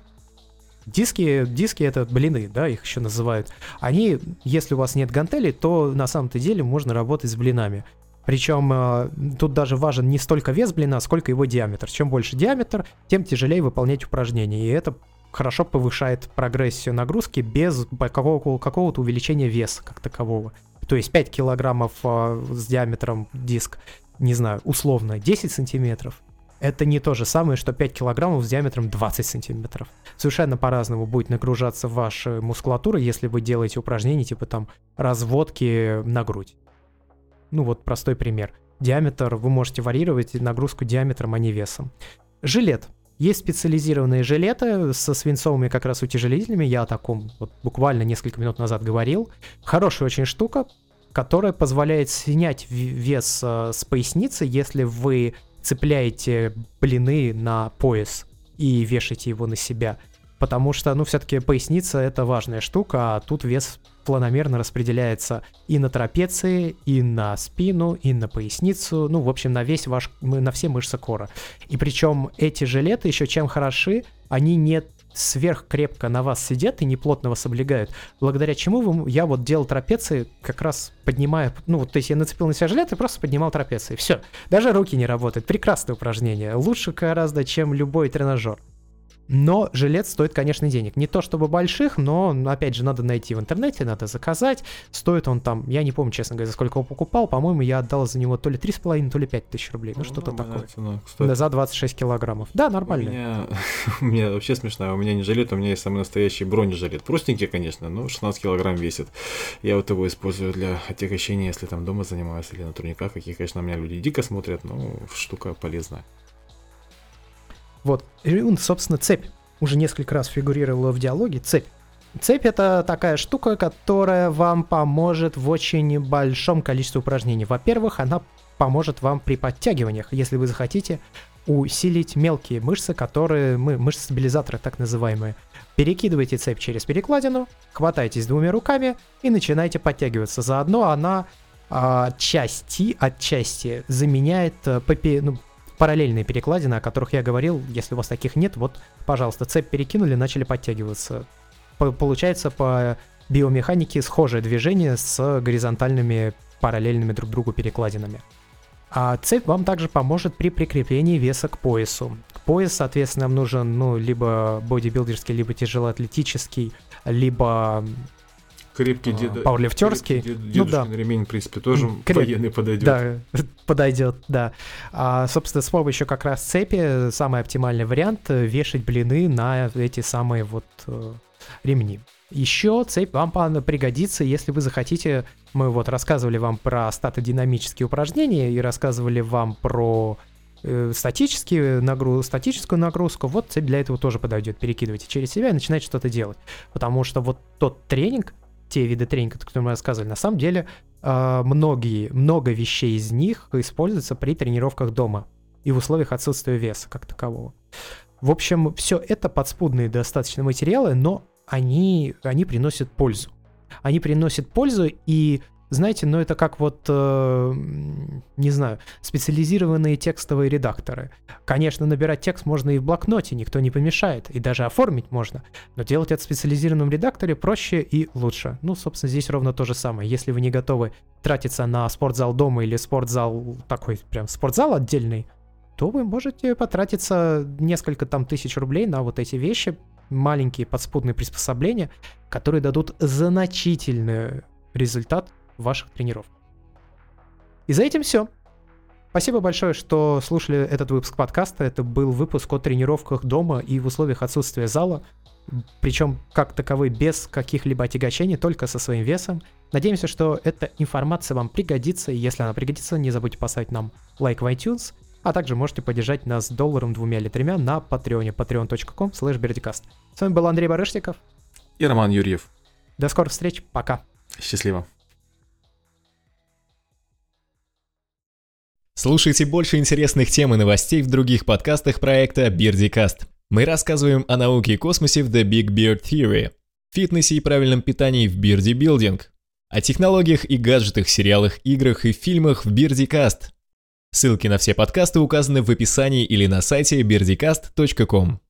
Диски, диски это блины, да, их еще называют. Они, если у вас нет гантелей, то на самом-то деле можно работать с блинами. Причем э, тут даже важен не столько вес блина, сколько его диаметр. Чем больше диаметр, тем тяжелее выполнять упражнения. И это хорошо повышает прогрессию нагрузки без какого- какого-то увеличения веса как такового. То есть 5 килограммов э, с диаметром диск, не знаю, условно 10 сантиметров, это не то же самое, что 5 килограммов с диаметром 20 сантиметров. Совершенно по-разному будет нагружаться ваша мускулатура, если вы делаете упражнения типа там разводки на грудь. Ну вот простой пример. Диаметр вы можете варьировать нагрузку диаметром, а не весом. Жилет. Есть специализированные жилеты со свинцовыми как раз утяжелителями. Я о таком вот буквально несколько минут назад говорил. Хорошая очень штука, которая позволяет снять вес э, с поясницы, если вы цепляете блины на пояс и вешаете его на себя. Потому что, ну, все-таки поясница это важная штука, а тут вес планомерно распределяется и на трапеции, и на спину, и на поясницу, ну, в общем, на весь ваш, на все мышцы кора. И причем эти жилеты еще чем хороши, они не сверхкрепко на вас сидят и не плотно вас облегают, благодаря чему вы, я вот делал трапеции, как раз поднимая, ну, вот, то есть я нацепил на себя жилет и просто поднимал трапеции. Все, даже руки не работают. Прекрасное упражнение. Лучше гораздо, чем любой тренажер. Но жилет стоит, конечно, денег. Не то чтобы больших, но, опять же, надо найти в интернете, надо заказать. Стоит он там, я не помню, честно говоря, за сколько его покупал. По-моему, я отдал за него то ли 3,5, то ли 5 тысяч рублей. Ну, ну что-то такое. Цена, да, за 26 килограммов. Да, нормально. У меня, у меня вообще смешно. У меня не жилет, у меня есть самый настоящий бронежилет. Простенький, конечно, но 16 килограмм весит. Я вот его использую для отягощения, если там дома занимаюсь или на турниках, какие, конечно, на меня люди дико смотрят, но штука полезная. Вот, и, собственно, цепь. Уже несколько раз фигурировала в диалоге. Цепь. Цепь это такая штука, которая вам поможет в очень большом количестве упражнений. Во-первых, она поможет вам при подтягиваниях, если вы захотите усилить мелкие мышцы, которые мы, мышцы-стабилизаторы так называемые. Перекидывайте цепь через перекладину, хватайтесь двумя руками и начинайте подтягиваться. Заодно она а, отчасти, отчасти заменяет а, попи, ну, параллельные перекладины, о которых я говорил. Если у вас таких нет, вот, пожалуйста, цепь перекинули, начали подтягиваться. По, получается по биомеханике схожее движение с горизонтальными параллельными друг другу перекладинами. А цепь вам также поможет при прикреплении веса к поясу. Пояс, соответственно, нам нужен, ну, либо бодибилдерский, либо тяжелоатлетический, либо Крепкий а, дед... пауэрлифтерский. Крепкий дед... ну да. ремень, в принципе, тоже Креп... военный подойдет. Да, подойдет, да. А, собственно, с помощью как раз цепи самый оптимальный вариант вешать блины на эти самые вот э, ремни. Еще цепь вам пригодится, если вы захотите. Мы вот рассказывали вам про статодинамические упражнения и рассказывали вам про э, статические нагру... статическую нагрузку. Вот цепь для этого тоже подойдет. Перекидывайте через себя и начинайте что-то делать. Потому что вот тот тренинг, те виды тренинга, которые мы рассказывали, на самом деле э, многие, много вещей из них используются при тренировках дома и в условиях отсутствия веса как такового. В общем, все это подспудные достаточно материалы, но они, они приносят пользу. Они приносят пользу, и, знаете, ну это как вот, э, не знаю, специализированные текстовые редакторы. Конечно, набирать текст можно и в блокноте, никто не помешает, и даже оформить можно, но делать это в специализированном редакторе проще и лучше. Ну, собственно, здесь ровно то же самое. Если вы не готовы тратиться на спортзал дома или спортзал такой, прям спортзал отдельный, то вы можете потратиться несколько там тысяч рублей на вот эти вещи, маленькие подспудные приспособления, которые дадут значительный результат ваших тренировок. И за этим все. Спасибо большое, что слушали этот выпуск подкаста. Это был выпуск о тренировках дома и в условиях отсутствия зала. Причем, как таковой, без каких-либо отягощений, только со своим весом. Надеемся, что эта информация вам пригодится. И если она пригодится, не забудьте поставить нам лайк в iTunes – а также можете поддержать нас долларом, двумя или тремя на патреоне patreon.com slash С вами был Андрей Барышников. И Роман Юрьев. До скорых встреч. Пока. Счастливо. Слушайте больше интересных тем и новостей в других подкастах проекта BeardyCast. Мы рассказываем о науке и космосе в The Big Beard Theory, фитнесе и правильном питании в Beardy Building, о технологиях и гаджетах, сериалах, играх и фильмах в BeardyCast – Ссылки на все подкасты указаны в описании или на сайте birdicast.com.